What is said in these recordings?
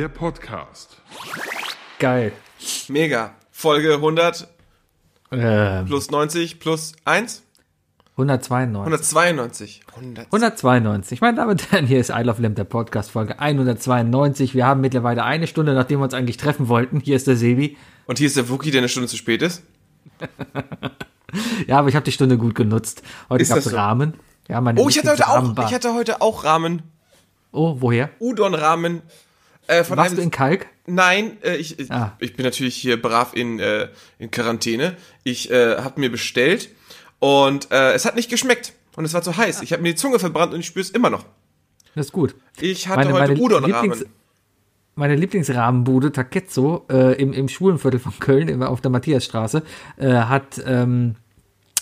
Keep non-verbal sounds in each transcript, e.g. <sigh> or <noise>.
Der Podcast. Geil. Mega. Folge 100 Ähm, plus 90 plus 1? 192. 192. 100. 192. Meine Damen und Herren, hier ist I Love Lamp, der Podcast, Folge 192. Wir haben mittlerweile eine Stunde, nachdem wir uns eigentlich treffen wollten. Hier ist der Sebi. Und hier ist der Wookie, der eine Stunde zu spät ist. <laughs> Ja, aber ich habe die Stunde gut genutzt. Heute gab es das so? Rahmen. Ja, meine Oh, ich hatte heute auch, ich hatte heute auch Ramen. Oh, woher? Udon-Ramen. Äh, von Warst einem- du in Kalk? Nein, äh, ich, Ah. ich bin natürlich hier brav in, äh, in Quarantäne. Ich äh, habe mir bestellt und äh, es hat nicht geschmeckt. Und es war zu heiß. Ich habe mir die Zunge verbrannt und ich spüre es immer noch. Das ist gut. Ich hatte Meine- heute meine Udon-Ramen. Lieblings- Meine Lieblingsrahmenbude Takezzo äh, im, im Schwulenviertel von Köln auf der Matthiasstraße äh, hat ähm,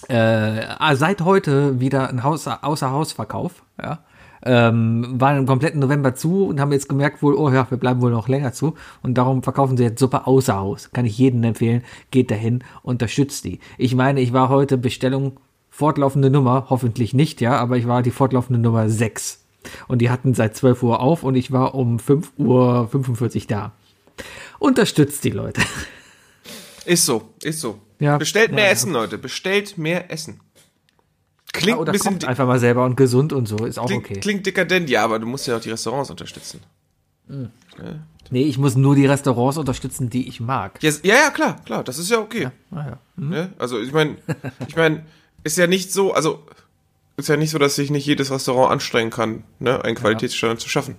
äh, seit heute wieder ein Haus, Außerhausverkauf. Ja. Ähm, waren im kompletten November zu und haben jetzt gemerkt wohl, oh ja, wir bleiben wohl noch länger zu und darum verkaufen sie jetzt Suppe außer Haus. Kann ich jedem empfehlen, geht dahin, unterstützt die. Ich meine, ich war heute Bestellung fortlaufende Nummer, hoffentlich nicht, ja, aber ich war die fortlaufende Nummer 6. Und die hatten seit 12 Uhr auf und ich war um 5 Uhr 45 da. Unterstützt die Leute. Ist so, ist so. Ja. Bestellt mehr Ja. Essen, Leute. Bestellt mehr Essen. Klingt Oder ein bisschen einfach mal selber und gesund und so, ist auch klingt, okay. klingt dekadent, ja, aber du musst ja auch die Restaurants unterstützen. Nee, ich muss nur die Restaurants unterstützen, die ich mag. Ja, ja, ja, klar, klar, das ist ja okay. Ah, ja. Ne? Also ich meine, <laughs> ich meine, ist ja nicht so, also ist ja nicht so, dass sich nicht jedes Restaurant anstrengen kann, ne, einen Qualitätsstandard zu schaffen.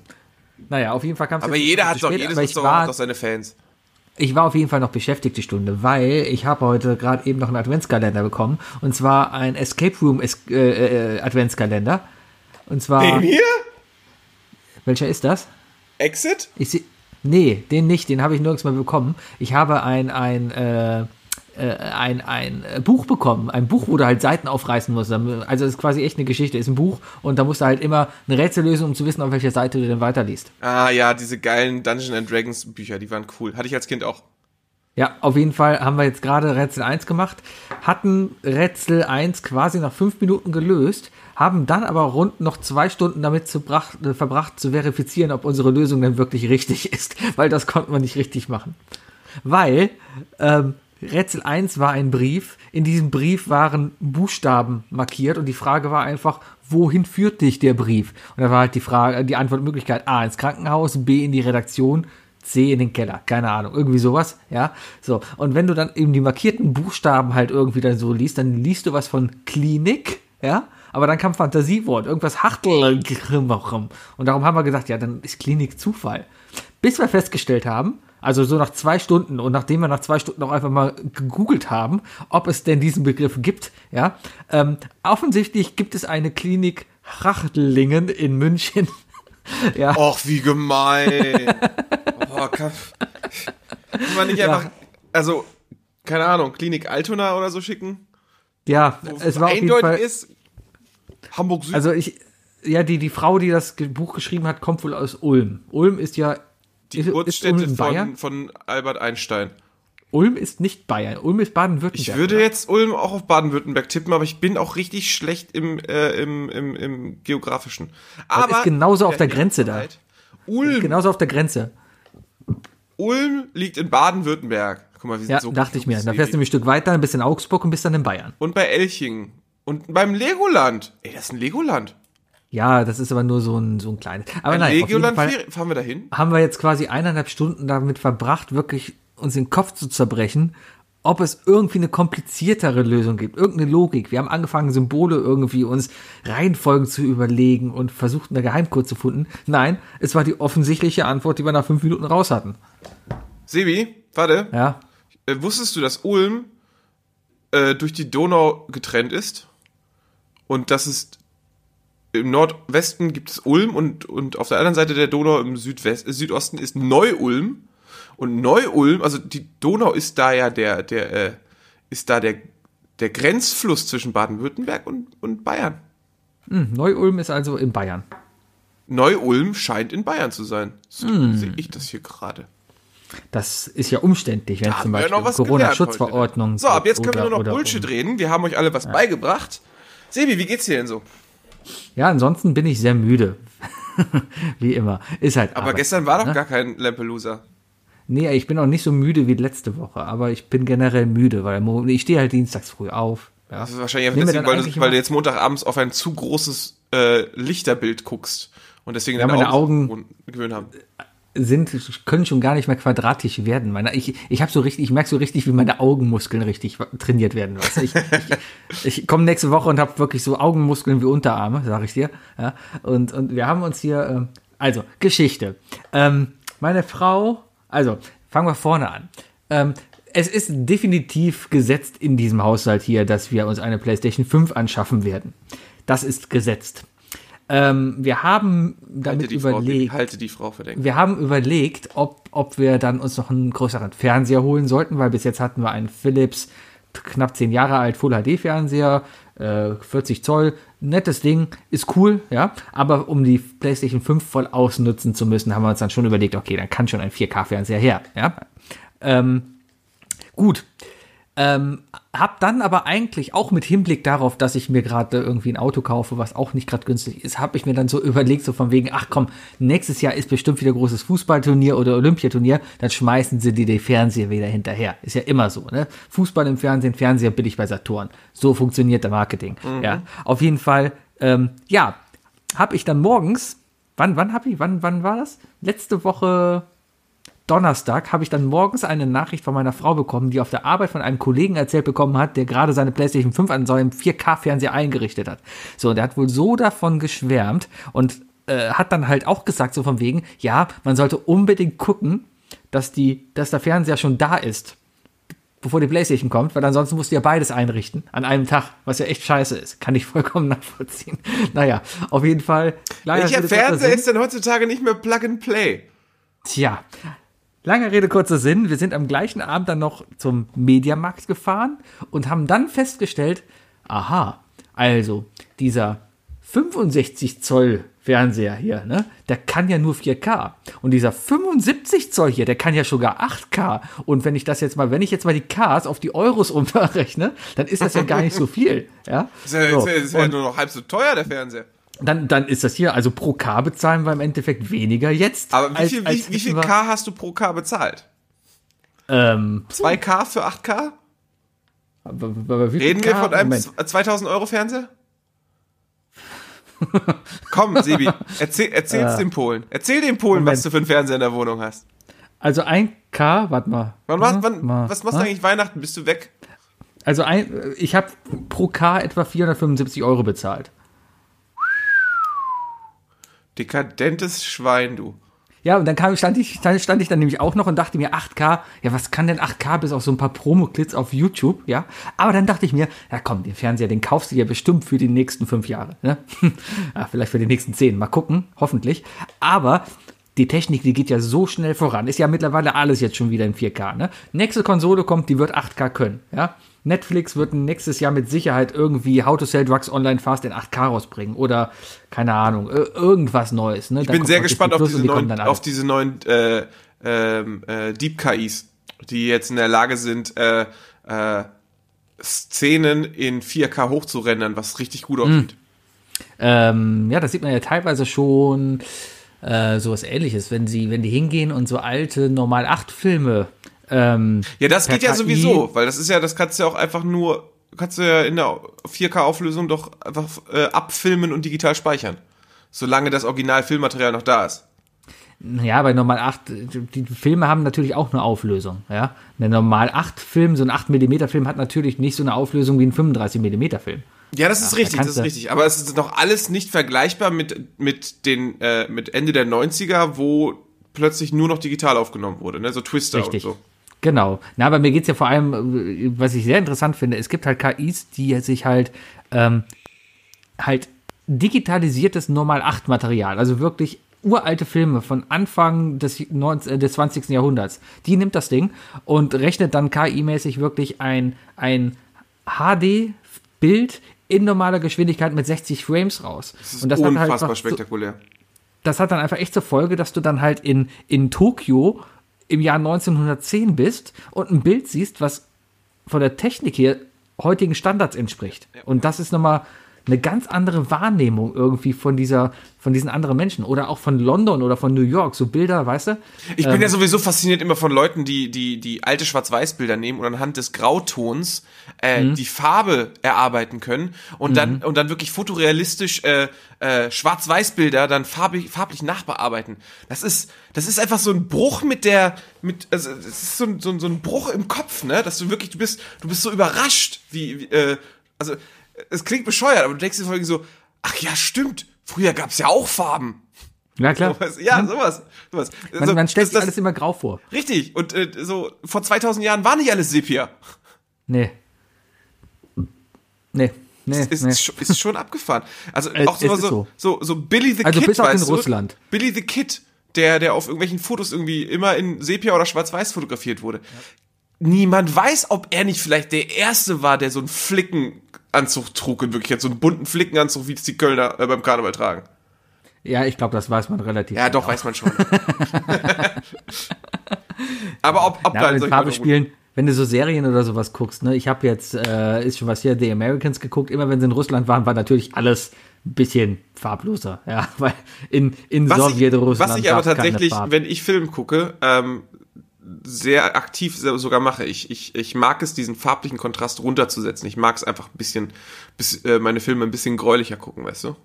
Naja, auf jeden Fall kam es Aber jeder hat doch, jedes Restaurant war, hat doch seine Fans. Ich war auf jeden Fall noch beschäftigt die Stunde, weil ich habe heute gerade eben noch einen Adventskalender bekommen und zwar ein Escape Room es äh, äh, Adventskalender. Und zwar, hier? welcher ist das? Exit? Ich seh, nee, den nicht, den habe ich nirgends mehr bekommen. Ich habe ein, ein, äh, ein, ein äh, Buch bekommen. Ein Buch, wo du halt Seiten aufreißen musst. Also das ist quasi echt eine Geschichte. Ist ein Buch und da musst du halt immer eine Rätsel lösen, um zu wissen, auf welcher Seite du denn weiterliest. Ah ja, diese geilen Dungeons and Dragons Bücher, die waren cool. Hatte ich als Kind auch. Ja, auf jeden Fall haben wir jetzt gerade Rätsel 1 gemacht, hatten Rätsel 1 quasi nach fünf Minuten gelöst, haben dann aber rund noch zwei Stunden damit zu brach, äh, verbracht, zu verifizieren, ob unsere Lösung denn wirklich richtig <laughs> ist, weil das konnten wir nicht richtig machen. Weil ähm, Rätsel 1 war ein Brief, in diesem Brief waren Buchstaben markiert und die Frage war einfach, wohin führt dich der Brief? Und da war halt die Frage, die Antwortmöglichkeit A ins Krankenhaus, B in die Redaktion, C in den Keller, keine Ahnung, irgendwie sowas, ja, so. Und wenn du dann eben die markierten Buchstaben halt irgendwie dann so liest, dann liest du was von Klinik, ja, aber dann kam Fantasiewort, irgendwas Hachtel, und darum haben wir gesagt, ja, dann ist Klinik Zufall. Bis wir festgestellt haben, also so nach zwei Stunden und nachdem wir nach zwei Stunden auch einfach mal gegoogelt haben, ob es denn diesen Begriff gibt, ja, ähm, offensichtlich gibt es eine Klinik Hachtlingen in München, <laughs> ja. Och, wie gemein. oh, kann, kann man nicht einfach, also, keine Ahnung, Klinik Altona oder so schicken? Ja, es war auf jeden eindeutig Fall. ist, Hamburg Süd. Also ich, ja, die, die Frau, die das Buch geschrieben hat, kommt wohl aus Ulm. Ulm ist ja. Die ist, ist Geburtsstätte Bayern? von, von Albert Einstein. Ulm ist nicht Bayern. Ulm ist Baden-Württemberg. Ich würde oder? jetzt Ulm auch auf Baden-Württemberg tippen, aber ich bin auch richtig schlecht im, äh, im, im, im Geografischen. Aber ist genauso auf der Grenze da. Ulm, Genauso auf der Grenze. Ulm liegt in Baden-Württemberg. Guck mal, wir sind Ja, so dachte ich mir. Da fährst du nämlich ein Stück weiter, ein bisschen Augsburg und bist dann in Bayern. Und bei Elchingen. Und beim Legoland. Ey, das ist ein Legoland. Ja, das ist aber nur so ein, so ein kleines. Aber Ein nein, auf jeden Legoland, Fall fahren wir dahin? haben wir jetzt quasi eineinhalb Stunden damit verbracht, wirklich uns den Kopf zu zerbrechen, ob es irgendwie eine kompliziertere Lösung gibt, irgendeine Logik. Wir haben angefangen, Symbole irgendwie uns Reihenfolgen zu überlegen und versucht, eine Geheimcode zu finden. Nein, es war die offensichtliche Antwort, die wir nach fünf Minuten raus hatten. Sebi, warte. Ja, Äh, wusstest du, dass Ulm äh, durch die Donau getrennt ist? Und dass es im Nordwesten gibt es Ulm und, und auf der anderen Seite der Donau im Südwest, äh, Südosten ist Neu-Ulm. Und Neu-Ulm, also die Donau ist da ja der, der, äh, ist da der, der Grenzfluss zwischen Baden-Württemberg und, und Bayern. hm, Neu-Ulm ist also in Bayern. Neu-Ulm scheint in Bayern zu sein. So Hm. sehe ich das hier gerade. Das ist ja umständlich, wenn Da zum Beispiel Corona-Schutzverordnung. So, ab jetzt können wir nur noch Bullshit reden. Wir haben euch alle was beigebracht. Sebi, wie geht's dir denn so? Ja, ansonsten bin ich sehr müde. <laughs> wie immer. Ist halt. Aber Arbeit, gestern war doch ne? gar kein Lampelusa. Nee, ich bin auch nicht so müde wie letzte Woche, aber ich bin generell müde, weil ich stehe halt dienstags früh auf. Ja. Das ist wahrscheinlich einfach deswegen, weil, du, weil du jetzt Montagabends auf ein zu großes äh, Lichterbild guckst und deswegen Ja, deine meine Augen- Augen gewöhnt haben. Sind, können schon gar nicht mehr quadratisch werden. Meine, ich ich so ich merke so richtig, wie meine Augenmuskeln richtig trainiert werden. Ich, ich, ich komme nächste Woche und habe wirklich so Augenmuskeln wie Unterarme, sage ich dir. Ja? Und, und wir haben uns hier, ähm, also Geschichte. Ähm, meine Frau, also fangen wir vorne an. Ähm, es ist definitiv gesetzt in diesem Haushalt hier, dass wir uns eine PlayStation 5 anschaffen werden. Das ist gesetzt. Ähm, wir haben Halte damit Frau, überlegt, halte die Frau verdeckt. wir haben überlegt, ob, ob wir dann uns noch einen größeren Fernseher holen sollten, weil bis jetzt hatten wir einen Philips, knapp 10 Jahre alt, Full HD Fernseher, äh, 40 Zoll, nettes Ding, ist cool, ja, aber um die PlayStation 5 voll ausnutzen zu müssen, haben wir uns dann schon überlegt, okay, dann kann schon ein 4K Fernseher her, ja. Ähm, gut. Ähm, hab dann aber eigentlich auch mit Hinblick darauf, dass ich mir gerade irgendwie ein Auto kaufe, was auch nicht gerade günstig ist, habe ich mir dann so <laughs> überlegt, so von wegen, ach komm, nächstes Jahr ist bestimmt wieder großes Fußballturnier oder Olympiaturnier, dann schmeißen sie dir die Fernseher wieder hinterher. Ist ja immer so, ne? Fußball im Fernsehen, Fernseher billig bei Saturn. So funktioniert der Marketing. Ja, auf jeden Fall, ähm, ja, habe ich dann morgens, wann, wann habe ich, wann, wann war das? Letzte Woche Donnerstag habe ich dann morgens eine Nachricht von meiner Frau bekommen, die auf der Arbeit von einem Kollegen erzählt bekommen hat, der gerade seine PlayStation 5 an seinem 4K-Fernseher eingerichtet hat. So, und der hat wohl so davon geschwärmt und äh, hat dann halt auch gesagt, so von wegen, ja, man sollte unbedingt gucken, dass, die, dass der Fernseher schon da ist, bevor die PlayStation kommt, weil ansonsten musst du ja beides einrichten an einem Tag, was ja echt scheiße ist. Kann ich vollkommen nachvollziehen. <laughs> Naja, auf jeden Fall. Welcher Fernseher ist denn heutzutage nicht mehr Plug and Play? Tja, lange Rede, kurzer Sinn. Wir sind am gleichen Abend dann noch zum Mediamarkt gefahren und haben dann festgestellt, aha, also dieser 65 Zoll Fernseher hier, ne, der kann ja nur 4K. Und dieser 75 Zoll hier, der kann ja sogar 8K. Und wenn ich das jetzt mal, wenn ich jetzt mal die Ks auf die Euros <laughs> umrechne, dann ist das ja gar nicht so viel. Ja? Das ist ja, So, ist ja, ist nur noch halb so teuer, der Fernseher. Dann, dann ist das hier, also pro K bezahlen wir im Endeffekt weniger jetzt. Aber wie als- viel, als wie, wie viel K hast du pro K bezahlt? Ähm, 2K für 8K? aber- aber Reden wir K? von einem Moment. z- 2000 Euro Fernseher? Komm, Sebi, erzähl, erzähl's den Polen. Erzähl den Polen, Äh. Moment. was du für einen Fernseher in der Wohnung hast. Also ein K, warte mal. Wann, was, Hm, wann, mal, was machst du eigentlich Weihnachten? Bist du weg? Also ein, ich habe pro K etwa 475 Euro bezahlt. Dekadentes Schwein, du. Ja, und dann kam, stand, ich, stand, ich dann nämlich auch noch und dachte mir, 8K, ja, was kann denn 8K bis auf so ein paar Promo-Clips auf YouTube, ja? Aber dann dachte ich mir, ja komm, den Fernseher, den kaufst du ja bestimmt für die nächsten fünf Jahre, ne? ja, <laughs> vielleicht für die nächsten zehn, mal gucken, hoffentlich. Aber die Technik, die geht ja so schnell voran, ist ja mittlerweile alles jetzt schon wieder in 4K, ne? Nächste Konsole kommt, die wird 8K können, ja? Netflix wird nächstes Jahr mit Sicherheit irgendwie How to Sell Drugs Online Fast in 8K rausbringen oder keine Ahnung, ir- irgendwas Neues. Ne? Ich bin sehr gespannt auf diese neuen, auf diese neuen äh, ähm, äh, Deep KIs, die jetzt in der Lage sind, äh, äh, Szenen in 4K hochzurendern, was richtig gut aussieht. Ähm, ja, das sieht man ja teilweise schon äh, sowas ähnliches, wenn sie, wenn die hingehen und so alte Normal 8 Filme. Ähm, Ja, das geht ja KI sowieso, weil das ist ja, das kannst du ja auch einfach nur, kannst du ja in der 4K-Auflösung doch einfach äh, abfilmen und digital speichern. Solange das Original-Filmmaterial noch da ist. Ja, bei Normal 8, die Filme haben natürlich auch eine Auflösung, ja. Ein Normal 8 Film, so ein 8 mm Film hat natürlich nicht so eine Auflösung wie ein 35 mm Film. Ja, das ist richtig, das kannst ist richtig. Aber es ist noch alles nicht vergleichbar mit, mit den, äh, mit Ende der 90er, wo plötzlich nur noch digital aufgenommen wurde, ne? So Twister Richtig. und so. Genau. Na, aber mir geht's ja vor allem, äh, was ich sehr interessant finde, es gibt halt KIs, die sich halt, ähm, halt digitalisiertes Normal 8 Material, also wirklich uralte Filme von Anfang des, 19, äh, des 20. Jahrhunderts. Die nimmt das Ding und rechnet dann KI-mäßig wirklich ein, ein HD-Bild in normaler Geschwindigkeit mit 60 Frames raus. Das ist und das hat halt unfassbar so- spektakulär. das hat dann einfach echt zur Folge, dass du dann halt in, in Tokio im Jahr 1910 bist und ein Bild siehst, was von der Technik her heutigen Standards entspricht. Und das ist nochmal eine ganz andere Wahrnehmung irgendwie von dieser, von diesen anderen Menschen oder auch von London oder von New York, so Bilder, weißt du? Ich bin ähm, ja sowieso fasziniert immer von Leuten, die die die alte Schwarz-Weiß-Bilder nehmen und anhand des Grautons äh, mhm. die Farbe erarbeiten können und mhm. dann und dann wirklich fotorealistisch äh, äh, Schwarz-Weiß-Bilder dann farbig, farblich nachbearbeiten. Das ist das ist einfach so ein Bruch mit der mit also das ist so ein, so, ein, so ein Bruch im Kopf, ne, dass du wirklich du bist du bist so überrascht, wie, wie äh, also es klingt bescheuert, aber du denkst dir vor so, ach ja, stimmt, früher gab's ja auch Farben. Ja, klar. Sowas, ja, sowas. sowas. Man, so, man stellt sich alles immer grau vor. Richtig. Und äh, so vor 2000 Jahren war nicht alles Sepia. Nee. Nee. Nee, ist, nee. ist schon abgefahren. Also auch so, so, so, so Billy the also Kid, bis auch in du? Russland. Billy the Kid, der, der auf irgendwelchen Fotos irgendwie immer in Sepia oder Schwarz-Weiß fotografiert wurde. Ja. Niemand weiß, ob er nicht vielleicht der Erste war, der so einen Flickenanzug trug in Wirklichkeit, so einen bunten Flickenanzug, wie es die Kölner äh, beim Karneval tragen. Ja, ich glaube, das weiß man relativ. Ja, doch, weiß man schon. <laughs> aber ob, ob ja, da in Farbe spielen, wenn du so Serien oder sowas guckst, ne, ich habe jetzt, äh, ist schon was hier, The Americans geguckt, immer wenn sie in Russland waren, war natürlich alles ein bisschen farbloser, ja, <laughs> weil in, in Sowjetrussland. Was ich aber tatsächlich, wenn ich Film gucke, ähm, sehr aktiv sogar mache. Ich, ich, ich mag es, diesen farblichen Kontrast runterzusetzen. Ich mag es einfach ein bisschen, bis, äh, meine Filme ein bisschen gräulicher gucken, weißt du?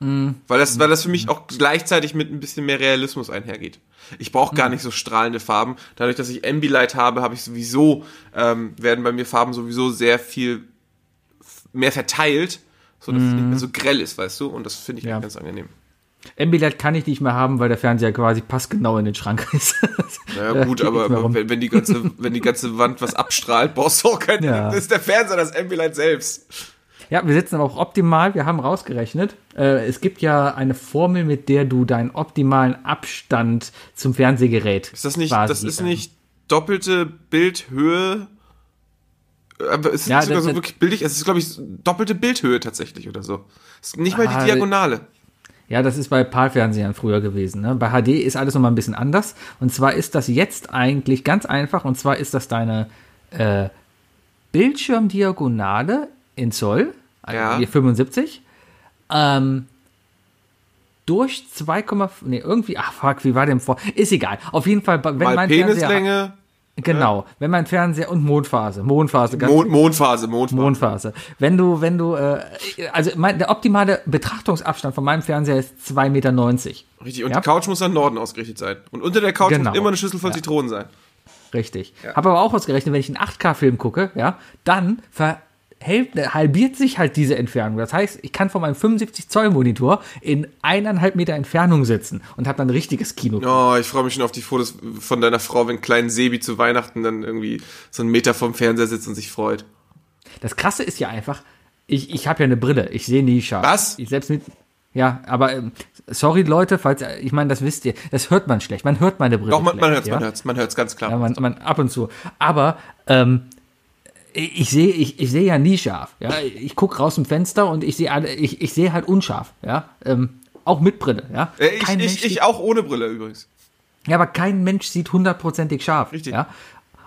Mm. Weil das, weil das für mich auch gleichzeitig mit ein bisschen mehr Realismus einhergeht. Ich brauche gar mm. nicht so strahlende Farben. Dadurch, dass ich Ambilight habe, habe ich sowieso, ähm, werden bei mir Farben sowieso sehr viel mehr verteilt, so dass mm. es nicht mehr so grell ist, weißt du? Und das finde ich ja. ganz angenehm. Ambilight kann ich nicht mehr haben, weil der Fernseher quasi passgenau in den Schrank ist. <laughs> Naja, gut, aber wenn, wenn, die ganze, wenn die ganze Wand was abstrahlt, brauchst du auch kein, ja. das ist der Fernseher, das Ambilight selbst. Ja, wir sitzen aber auch optimal. Wir haben rausgerechnet. Äh, es gibt ja eine Formel, mit der du deinen optimalen Abstand zum Fernsehgerät. Ist das nicht, das ist nicht doppelte Bildhöhe? Aber es ist ja, sogar das, so wirklich billig. Es ist, glaube ich, doppelte Bildhöhe tatsächlich oder so. Es ist nicht mal die ah, Diagonale. Ja, das ist bei PAL-Fernsehern früher gewesen. Ne? Bei HD ist alles nochmal ein bisschen anders. Und zwar ist das jetzt eigentlich ganz einfach. Und zwar ist das deine äh, Bildschirmdiagonale in Zoll, also ja. 75, ähm, durch 2,5, nee, irgendwie, ach fuck, wie war dem vor? Ist egal. Auf jeden Fall, wenn Mal mein Penislänge. Fernseher, Genau, wenn mein Fernseher und Mondphase, Mondphase, ganz Mond, Mondphase, Mondphase. Mondphase. Wenn du, wenn du, äh, also mein, der optimale Betrachtungsabstand von meinem Fernseher ist 2,90 Meter. Richtig, und ja? die Couch muss an Norden ausgerichtet sein. Und unter der Couch genau. muss immer eine Schüssel von ja. Zitronen sein. Richtig. Ja. Habe aber auch ausgerechnet, wenn ich einen 8K-Film gucke, ja, dann ver halbiert sich halt diese Entfernung. Das heißt, ich kann von meinem 75 Zoll Monitor in eineinhalb Meter Entfernung sitzen und habe dann ein richtiges Kino. Oh, ich freue mich schon auf die Fotos von deiner Frau, wenn kleinen Sebi zu Weihnachten dann irgendwie so einen Meter vom Fernseher sitzt und sich freut. Das Krasse ist ja einfach, ich, ich habe ja eine Brille, ich sehe nie scharf. Was? Ich selbst mit, ja, aber ähm, sorry Leute, falls ich meine, das wisst ihr, das hört man schlecht. Man hört meine Brille. Doch, man, man hört es, ja? man hört es, man hört es ganz klar. Ja, man, man ab und zu. Aber ähm, ich sehe ich, ich sehe ja nie scharf. Ja, ich gucke raus im Fenster und ich sehe ich, ich sehe halt unscharf. Ja, ähm, auch mit Brille. Ja, äh, ich, ich, ich auch ohne Brille übrigens. Ja, aber kein Mensch sieht hundertprozentig scharf. Richtig. Ja.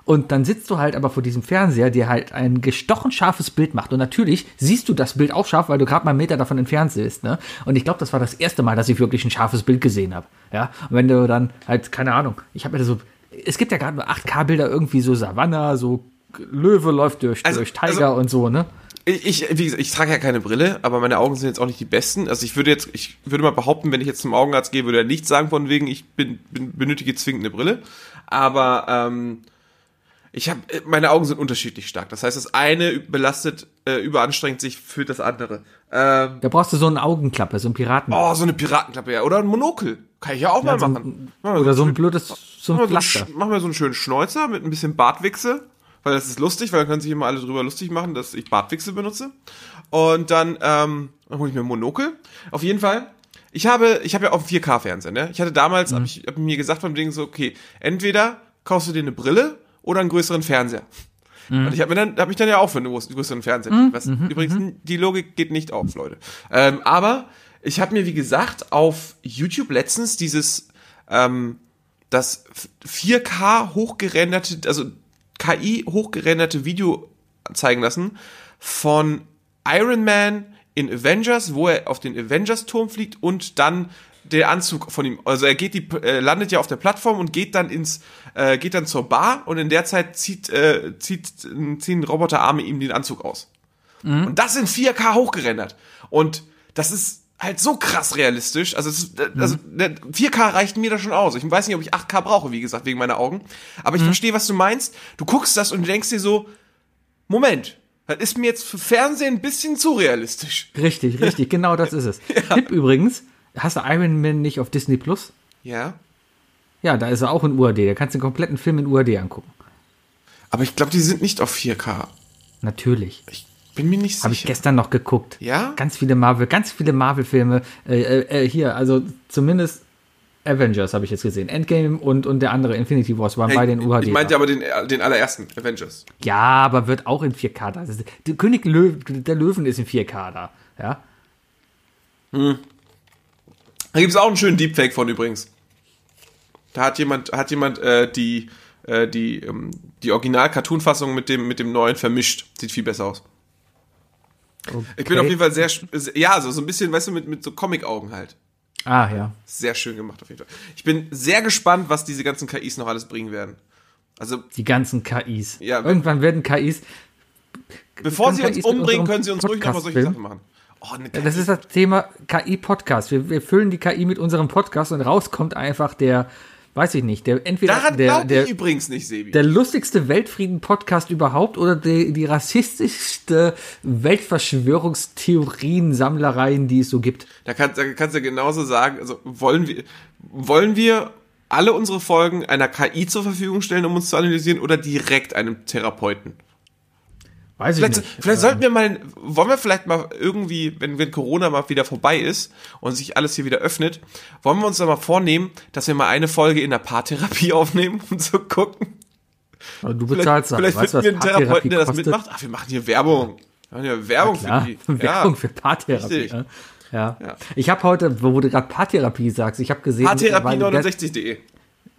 Und dann sitzt du halt aber vor diesem Fernseher, der halt ein gestochen scharfes Bild macht. Und natürlich siehst du das Bild auch scharf, weil du gerade mal einen Meter davon entfernt bist. Ne? Und ich glaube, das war das erste Mal, dass ich wirklich ein scharfes Bild gesehen habe. Ja. Und wenn du dann halt, keine Ahnung, ich habe mir so, es gibt ja gerade nur 8K-Bilder irgendwie so Savanna, so Löwe läuft durch, also, durch Tiger also, und so, ne? Ich, wie gesagt, ich trage ja keine Brille, aber meine Augen sind jetzt auch nicht die besten. Also ich würde jetzt, ich würde mal behaupten, wenn ich jetzt zum Augenarzt gehe, würde er nicht sagen von wegen, ich bin, bin benötige zwingend eine Brille. Aber ähm, ich habe, meine Augen sind unterschiedlich stark. Das heißt, das eine belastet, äh, überanstrengt sich für das andere. Ähm, da brauchst du so eine Augenklappe, so ein Piraten. Oh, so eine Piratenklappe, ja. Oder ein Monokel. Kann ich ja auch ja, mal machen. So ein, oder so ein blödes, so ein Pflaster. So, machen wir so einen schönen Schnäuzer mit ein bisschen Bartwichse weil das ist lustig, weil dann können sich immer alle drüber lustig machen, dass ich Bartwichse benutze. Und dann, ähm, dann hole ich mir ein Monokel. Auf jeden Fall. Ich habe, ich habe ja auch einen 4K-Fernseher, ne? Ich hatte damals, mhm. habe ich hab mir gesagt von Ding so, okay, entweder kaufst du dir eine Brille oder einen größeren Fernseher. Mhm. Und ich habe mir dann, habe mich dann ja auch für einen größeren Fernseher. Mhm. Was, mhm. Übrigens, mhm. die Logik geht nicht auf, Leute. Ähm, aber ich habe mir, wie gesagt, auf YouTube letztens dieses, ähm, das 4K hochgerenderte, also KI hochgerenderte Video zeigen lassen von Iron Man in Avengers, wo er auf den Avengers-Turm fliegt und dann der Anzug von ihm, also er geht die, äh, landet ja auf der Plattform und geht dann ins, äh, geht dann zur Bar und in der Zeit zieht, äh, zieht, ziehen Roboterarme ihm den Anzug aus. Und das in 4K hochgerendert. Und das ist halt so krass realistisch. Also, es ist, also der 4K reicht mir da schon aus. Ich weiß nicht, ob ich 8K brauche, wie gesagt, wegen meiner Augen. Aber ich verstehe, was du meinst. Du guckst das und denkst dir so, Moment, das ist mir jetzt für Fernsehen ein bisschen zu realistisch. Richtig, richtig, genau das <laughs> ist es. Tipp übrigens, hast du Iron Man nicht auf Disney Plus? Ja. Ja, da ist er auch in UAD. Da kannst du den kompletten Film in UAD angucken. Aber ich glaube, die sind nicht auf 4K. Natürlich. Ich bin mir nicht Habe ich sicher. gestern noch geguckt. Ja? Ganz viele Marvel, ganz viele Marvel-Filme. Äh, äh, äh, hier, also zumindest Avengers habe ich jetzt gesehen. Endgame und, und der andere Infinity Wars waren beide in UHD. ich meinte da. aber den, den allerersten Avengers. ja, aber wird auch in 4K da. Ist, der König Löw, der Löwen ist in 4K da. Ja. Da gibt es auch einen schönen Deepfake von übrigens. Da hat jemand, hat jemand äh, die, äh, die, ähm, die Original-Cartoon-Fassung mit dem, mit dem neuen vermischt. Sieht viel besser aus. Ich bin Okay. auf jeden Fall sehr, ja, so, so ein bisschen, weißt du, mit, mit so Comic-Augen halt. Ah, ja. Sehr schön gemacht auf jeden Fall. Ich bin sehr gespannt, was diese ganzen KIs noch alles bringen werden. Also, Die ganzen KIs. Ja. Irgendwann werden KIs. bevor sie uns KIs mit umbringen, können sie uns ruhig noch mal solche Sachen machen. Oh, eine Das ist das Thema KI-Podcast. Wir, wir füllen die KI mit unserem Podcast und raus kommt einfach der, weiß ich nicht, der entweder Daran der, der, ich übrigens nicht, Sebi. der lustigste Weltfrieden-Podcast überhaupt oder die, die rassistischste Weltverschwörungstheorien-Sammlereien, die es so gibt. Da kannst, da kannst du genauso sagen, also wollen wir, wollen wir alle unsere Folgen einer KI zur Verfügung stellen, um uns zu analysieren, oder direkt einem Therapeuten? Weiß ich Vielleicht, nicht. vielleicht sollten wir mal, wollen wir vielleicht mal irgendwie, wenn, wenn Corona mal wieder vorbei ist und sich alles hier wieder öffnet, wollen wir uns da mal vornehmen, dass wir mal eine Folge in der Paartherapie <laughs> aufnehmen, um zu gucken. Aber du Vielleicht, bezahlst vielleicht weißt du, finden wir einen Therapeuten, der das kostet? mitmacht. Ach, wir machen hier Werbung. Wir machen hier Werbung für die. <laughs> Werbung ja. für Paartherapie. Ja. Ja. Ich habe heute, wo du gerade Paartherapie sagst, ich habe gesehen, mittlerweile- Paartherapie69.de.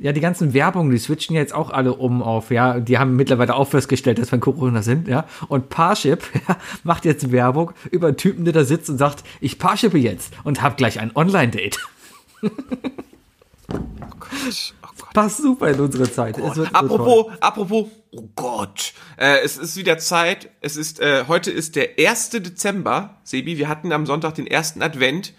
Ja, die ganzen Werbungen, die switchen jetzt auch alle um auf, ja, die haben mittlerweile auch festgestellt, dass wir in Corona sind, ja. Und Parship <laughs> ja, macht jetzt Werbung über einen Typen, der da sitzt und sagt, ich Parshippe jetzt und hab gleich ein Online-Date. Oh Gott. Passt super in unsere Zeit. Es wird so toll. Apropos, apropos, oh Gott. Äh, es ist wieder Zeit. Es ist, äh, heute ist der 1. Dezember, Sebi. Wir hatten am Sonntag den ersten Advent.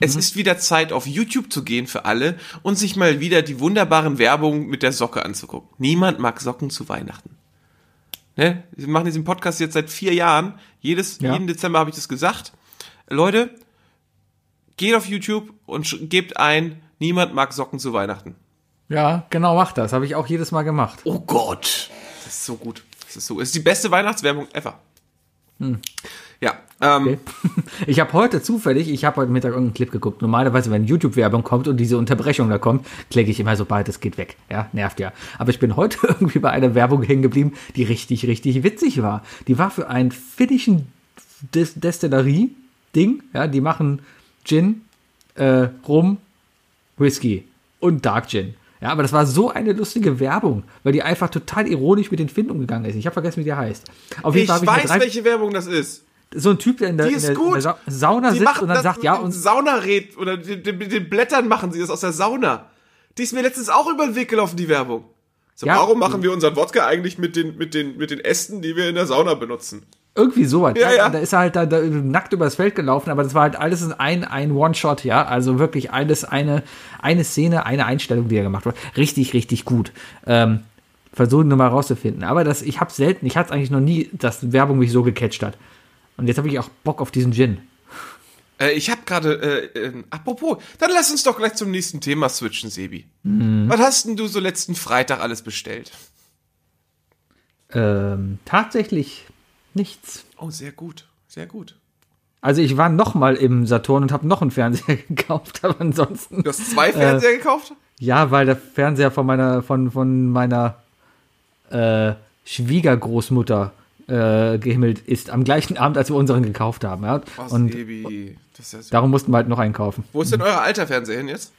Es ist wieder Zeit, auf YouTube zu gehen für alle und sich mal wieder die wunderbaren Werbungen mit der Socke anzugucken. Niemand mag Socken zu Weihnachten. Ne? Wir machen diesen Podcast jetzt seit vier Jahren. Jedes, Ja. jeden Dezember habe ich das gesagt. Leute, geht auf YouTube und gebt ein, niemand mag Socken zu Weihnachten. Ja, genau, mach das. Habe ich auch jedes Mal gemacht. Oh Gott. Das ist so gut. Das ist so. Das ist die beste Weihnachtswerbung ever. Ja. Ähm, Okay. <laughs> Ich habe heute zufällig, ich habe heute Mittag irgendeinen Clip geguckt. Normalerweise, wenn YouTube-Werbung kommt und diese Unterbrechung da kommt, klicke ich immer, sobald es geht, weg. Ja, nervt ja. Aber ich bin heute <laughs> irgendwie bei einer Werbung hängen geblieben, die richtig, richtig witzig war. Die war für einen finnischen Des Destillerie-Ding. Ja, die machen Gin, äh, Rum, Whisky und Dark Gin. Ja, aber das war so eine lustige Werbung, weil die einfach total ironisch mit den Finnen umgegangen ist. Ich habe vergessen, wie der heißt. Auf ich hab mir weiß, drei- welche Werbung das ist. So ein Typ, der in der, in der, in der Sa Sauna sitzt und dann sagt, ja, und Saunared oder die- die- mit den Blättern machen sie das aus der Sauna. Die ist mir letztens auch über den Weg gelaufen, die Werbung. So, Ja. warum machen wir unseren Wodka eigentlich mit den, mit, den, mit den Ästen, die wir in der Sauna benutzen? irgendwie sowas. Ja, ja. Da ist er halt da, da nackt übers Feld gelaufen, aber das war halt alles in ein, ein One-Shot, ja. Also wirklich alles eine, eine Szene, eine Einstellung, die er gemacht hat. Richtig, richtig gut. Ähm, versuchen nur mal rauszufinden. Aber das, ich habe selten, ich hatte eigentlich noch nie, dass Werbung mich so gecatcht hat. Und jetzt habe ich auch Bock auf diesen Gin. Äh, ich habe gerade, äh, äh, apropos, dann lass uns doch gleich zum nächsten Thema switchen, Sebi. Mhm. Was hast denn du so letzten Freitag alles bestellt? Ähm, tatsächlich nichts. Oh, sehr gut, sehr gut. Also ich war noch mal im Saturn und habe noch einen Fernseher <laughs> gekauft, aber ansonsten Du hast zwei Fernseher gekauft? Ja, weil der Fernseher von meiner, von, von meiner äh, Schwiegergroßmutter äh, gehimmelt ist, am gleichen Abend, als wir unseren gekauft haben. Ja? Oh, Und ist ja so. darum mussten wir halt noch einen kaufen. Wo ist denn euer alter Fernseher hin jetzt?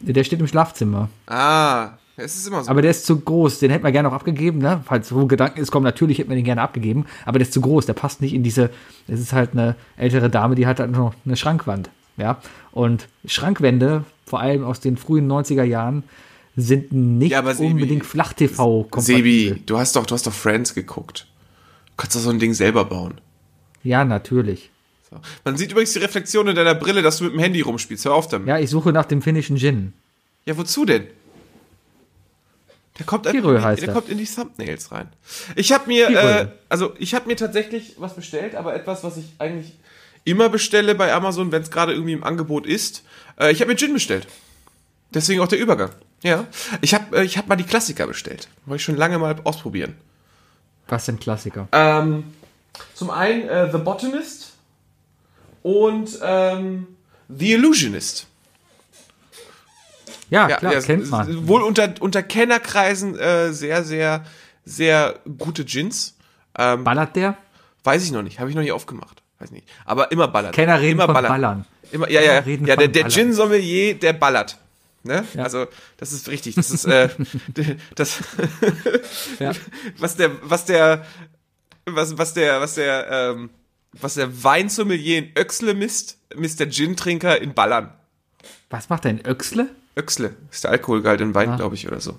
Der steht im Schlafzimmer. Ah, Es ist immer so. Aber der ist zu groß, den hätten wir gerne auch abgegeben, ne? Falls so Gedanken ist, kommen, natürlich hätten wir den gerne abgegeben, aber der ist zu groß, der passt nicht in diese, es ist halt eine ältere Dame, die hat halt noch eine Schrankwand, ja? Und Schrankwände, vor allem aus den frühen 90er Jahren, sind nicht Ja, unbedingt Flach-TV Sebi, du hast doch, du hast doch Friends geguckt. Du kannst doch so ein Ding selber bauen. Ja, natürlich. So. Man sieht übrigens die Reflexion in deiner Brille, dass du mit dem Handy rumspielst. Hör auf damit. Ja, ich suche nach dem finnischen Gin. Ja, wozu denn? Der kommt einfach Kirö in die, heißt der er. kommt in die Thumbnails rein. Ich habe mir, äh, also ich habe mir tatsächlich was bestellt, aber etwas, was ich eigentlich immer bestelle bei Amazon, wenn es gerade irgendwie im Angebot ist. Äh, ich habe mir Gin bestellt. Deswegen auch der Übergang. Ja, ich habe äh, ich hab mal die Klassiker bestellt. Wollte ich schon lange mal ausprobieren. Was sind Klassiker? Ähm, zum einen äh, The Botanist und ähm, The Illusionist. Ja, klar, ja, kennt man. Wohl unter, unter Kennerkreisen äh, sehr, sehr, sehr gute Gins. Ähm, Ballert der? weiß ich noch nicht, habe ich noch nicht aufgemacht. Weiß nicht. Aber immer ballert. Kenner reden immer von Ballern. Immer, ja, ja, reden ja. Der, der Ballern. Gin-Sommelier, der ballert. Ne? Ja. Also, das ist richtig. Das ist, äh, <laughs> das, Ja. was der, was der, was, was der, was der, ähm, was der Weinsommelier in Öxle misst, misst der Gin-Trinker in Ballern. Was macht denn Öxle? Öxle ist der Alkoholgehalt in Wein, Ah. glaube ich, oder so.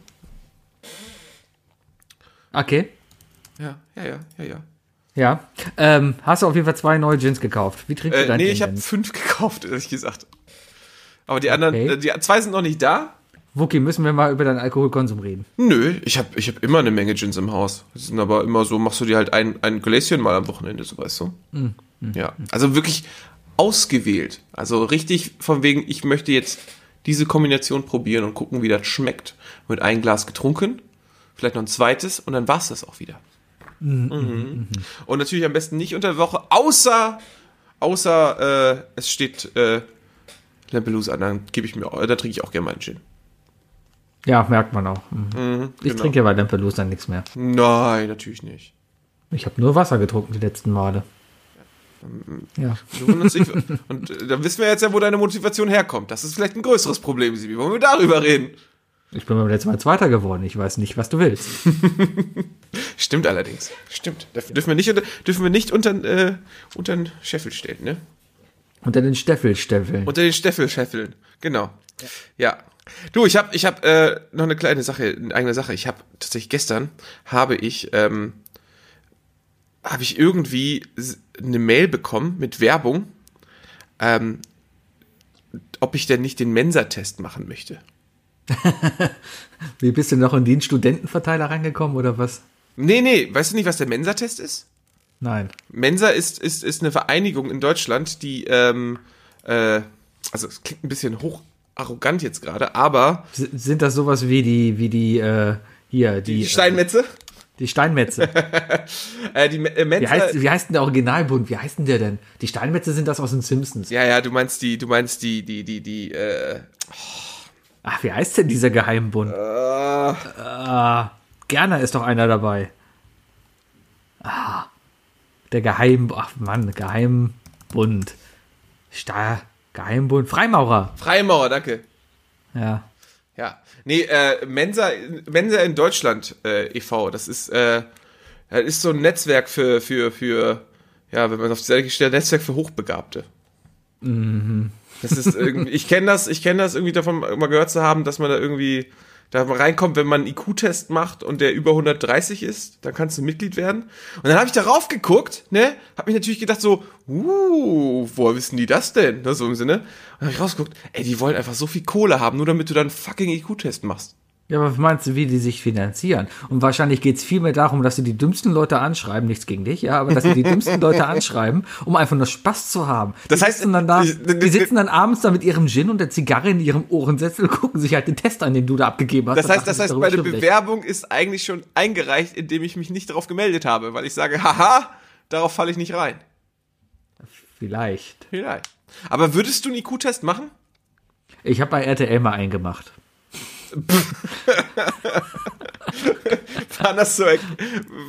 Okay. Ja, ja, ja, ja, ja. Ja. Ähm, hast du auf jeden Fall zwei neue Gins gekauft. Wie trinkst du Äh, dein nee, Gin ich habe fünf gekauft, ehrlich gesagt. Aber die anderen, Okay. die zwei sind noch nicht da. Wookie, müssen wir mal über deinen Alkoholkonsum reden. Nö, ich habe ich hab immer eine Menge Gins im Haus. Das sind aber immer so, machst du dir halt ein, ein Gläschen mal am Wochenende, so weißt du. Ja, also wirklich ausgewählt. Also richtig von wegen, ich möchte jetzt diese Kombination probieren und gucken, wie das schmeckt. Mit ein Glas getrunken, vielleicht noch ein zweites und dann war's das auch wieder. Mhm. Und natürlich am besten nicht unter der Woche, außer, außer äh, es steht äh, Lampelusa an, dann gebe ich mir, da trinke ich auch gerne mal einen Gin. Ja, merkt man auch. Mhm. Ich genau. trinke ja bei Lampelusa nichts mehr. Nein, natürlich nicht. Ich habe nur Wasser getrunken die letzten Male. Ja. Nicht. Und äh, dann wissen wir jetzt ja, wo deine Motivation herkommt. Das ist vielleicht ein größeres Problem, Sibi. Wollen wir darüber reden? Ich bin beim letzten Mal Zweiter geworden. Ich weiß nicht, was du willst. <laughs> Stimmt allerdings. Stimmt. Dürfen wir nicht unter, dürfen wir nicht unter, äh, unter den Scheffel stellen, ne? Unter den Steffelsteffeln. Unter den Steffel-Scheffeln. Genau. Ja. Du, ich habe ich hab, äh, noch eine kleine Sache, eine eigene Sache. Ich habe tatsächlich gestern habe ich ähm, habe ich irgendwie eine Mail bekommen mit Werbung, ähm, ob ich denn nicht den Mensa-Test machen möchte. <laughs> Wie bist du noch in den Studentenverteiler reingekommen oder was? Nee, nee, weißt du nicht, was der Mensa-Test ist? Nein. Mensa ist, ist, ist eine Vereinigung in Deutschland, die, ähm, äh, also es klingt ein bisschen hoch arrogant jetzt gerade, aber S sind das sowas wie die, wie die, äh, hier, die, die Steinmetze, <laughs> äh, die Steinmetze. äh, die äh, Wie Mensa, heißt, wie heißt denn der Originalbund? Wie heißt denn der denn? Die Steinmetze sind das aus den Simpsons. ja, ja, du meinst die, du meinst die, die, die, die, äh, Ach, wie heißt denn dieser Geheimbund? äh, Ah, Gerner ist doch einer dabei. Ah, der Geheim, ach Mann, Geheimbund. Sta Geheimbund, Freimaurer. Freimaurer, danke. Ja. Ja, nee, äh, Mensa, Mensa in Deutschland äh, e.V., das ist, äh, das ist so ein Netzwerk für, für, für, ja, wenn man auf die Seite gestellt, Netzwerk für Hochbegabte. Das ist irgendwie, ich kenne das, ich kenne das irgendwie davon mal gehört zu haben, dass man da irgendwie da reinkommt, wenn man einen IQ-Test macht und der über 130 ist, dann kannst du Mitglied werden. Und dann habe ich darauf geguckt, ne, habe mich natürlich gedacht so, uh, woher wissen die das denn? Ne, so im Sinne. Und dann habe ich rausgeguckt, ey, die wollen einfach so viel Kohle haben, nur damit du dann fucking IQ-Test machst. Ja, aber was meinst du, wie die sich finanzieren? Und wahrscheinlich geht's viel mehr darum, dass sie die dümmsten Leute anschreiben, nichts gegen dich, ja, aber dass sie die dümmsten Leute <laughs> anschreiben, um einfach nur Spaß zu haben. Die Das heißt, sitzen dann da, die- sitzen dann abends da mit ihrem Gin und der Zigarre in ihrem Ohrensessel und gucken sich halt den Test an, den du da abgegeben hast. Das heißt, das heißt, meine. Bewerbung ist eigentlich schon eingereicht, indem ich mich nicht darauf gemeldet habe, weil ich sage, haha, darauf falle ich nicht rein. Vielleicht. Vielleicht. Aber würdest du einen IQ-Test machen? Ich habe bei RTL mal einen gemacht. <laughs> Waren das so,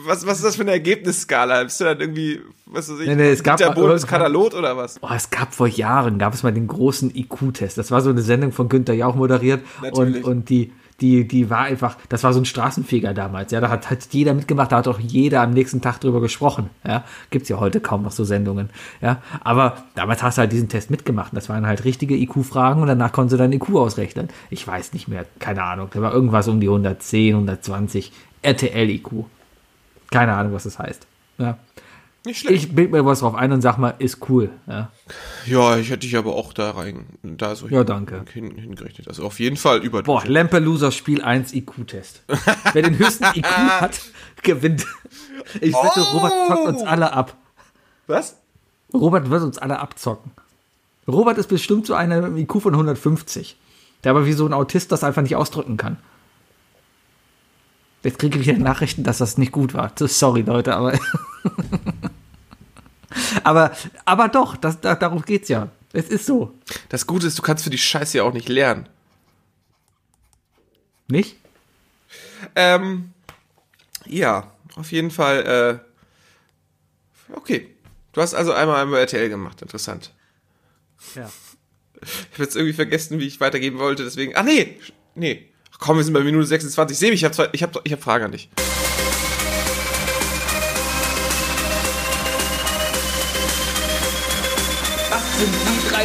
was, was ist das für eine Ergebnisskala? Bist du dann irgendwie, was weiß ich, Nee, nee, es gab der mal Bodens irgendwann- Katalot oder was? Oh, es gab vor Jahren, gab es mal den großen IQ-Test. Das war so eine Sendung von Günther Jauch moderiert. Und, Natürlich. und die, die, die war einfach, das war so ein Straßenfeger damals. Ja, da hat, hat jeder mitgemacht, da hat auch jeder am nächsten Tag drüber gesprochen. Ja, gibt's ja heute kaum noch so Sendungen. Ja, aber damals hast du halt diesen Test mitgemacht. Das waren halt richtige IQ-Fragen und danach konntest du dein IQ ausrechnen. Ich weiß nicht mehr, keine Ahnung. Da war irgendwas um die 110, 120 RTL-IQ. Keine Ahnung, was das heißt. Ja. Nicht schlecht. Ich bild mir was drauf ein und sag mal, ist cool. Ja, ja, ich hätte dich aber auch da rein, da so Ja, danke. hin, hingerechnet. Also auf jeden Fall über. Boah, Lampeluser Spiel 1 IQ-Test. <laughs> Wer den höchsten IQ hat, <laughs> gewinnt. Ich wette, Robert zockt uns alle ab. Was? Robert wird uns alle abzocken. Robert ist bestimmt so einer mit einem IQ von 150, der aber wie so ein Autist das einfach nicht ausdrücken kann. Jetzt kriege ich wieder Nachrichten, dass das nicht gut war. Sorry, Leute, aber. <laughs> aber, aber doch, das, da, darum geht's ja. Es ist so. Das Gute ist, du kannst für die Scheiße ja auch nicht lernen. Nicht? Ähm, ja, auf jeden Fall, äh, okay. Du hast also einmal einmal RTL gemacht, interessant. Ja. Ich habe jetzt irgendwie vergessen, wie ich weitergeben wollte, deswegen. Ach nee, nee. Ach komm, wir sind bei Minute 26. Sebi, ich habe zwei, ich habe ich hab Fragen an dich.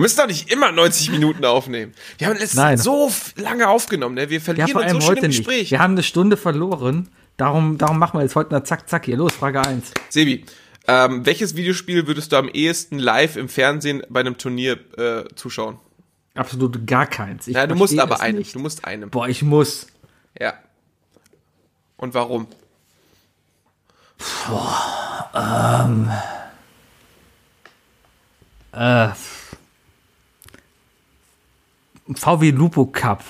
Wir müssen doch nicht immer 90 Minuten aufnehmen. Wir haben letztens Nein. so lange aufgenommen, ne? Wir Ja, verlieren vor uns so heute im nicht. Gespräch. Wir haben eine Stunde verloren. Darum, darum machen wir jetzt heute eine Zack, Zack hier. Los, Frage 1. Sebi, ähm, welches Videospiel würdest du am ehesten live im Fernsehen bei einem Turnier äh, zuschauen? Absolut gar keins. Ich Ja, du musst aber einem. nicht. Du musst einem. Boah, ich muss. Ja. Und warum? Äh, VW Lupo Cup.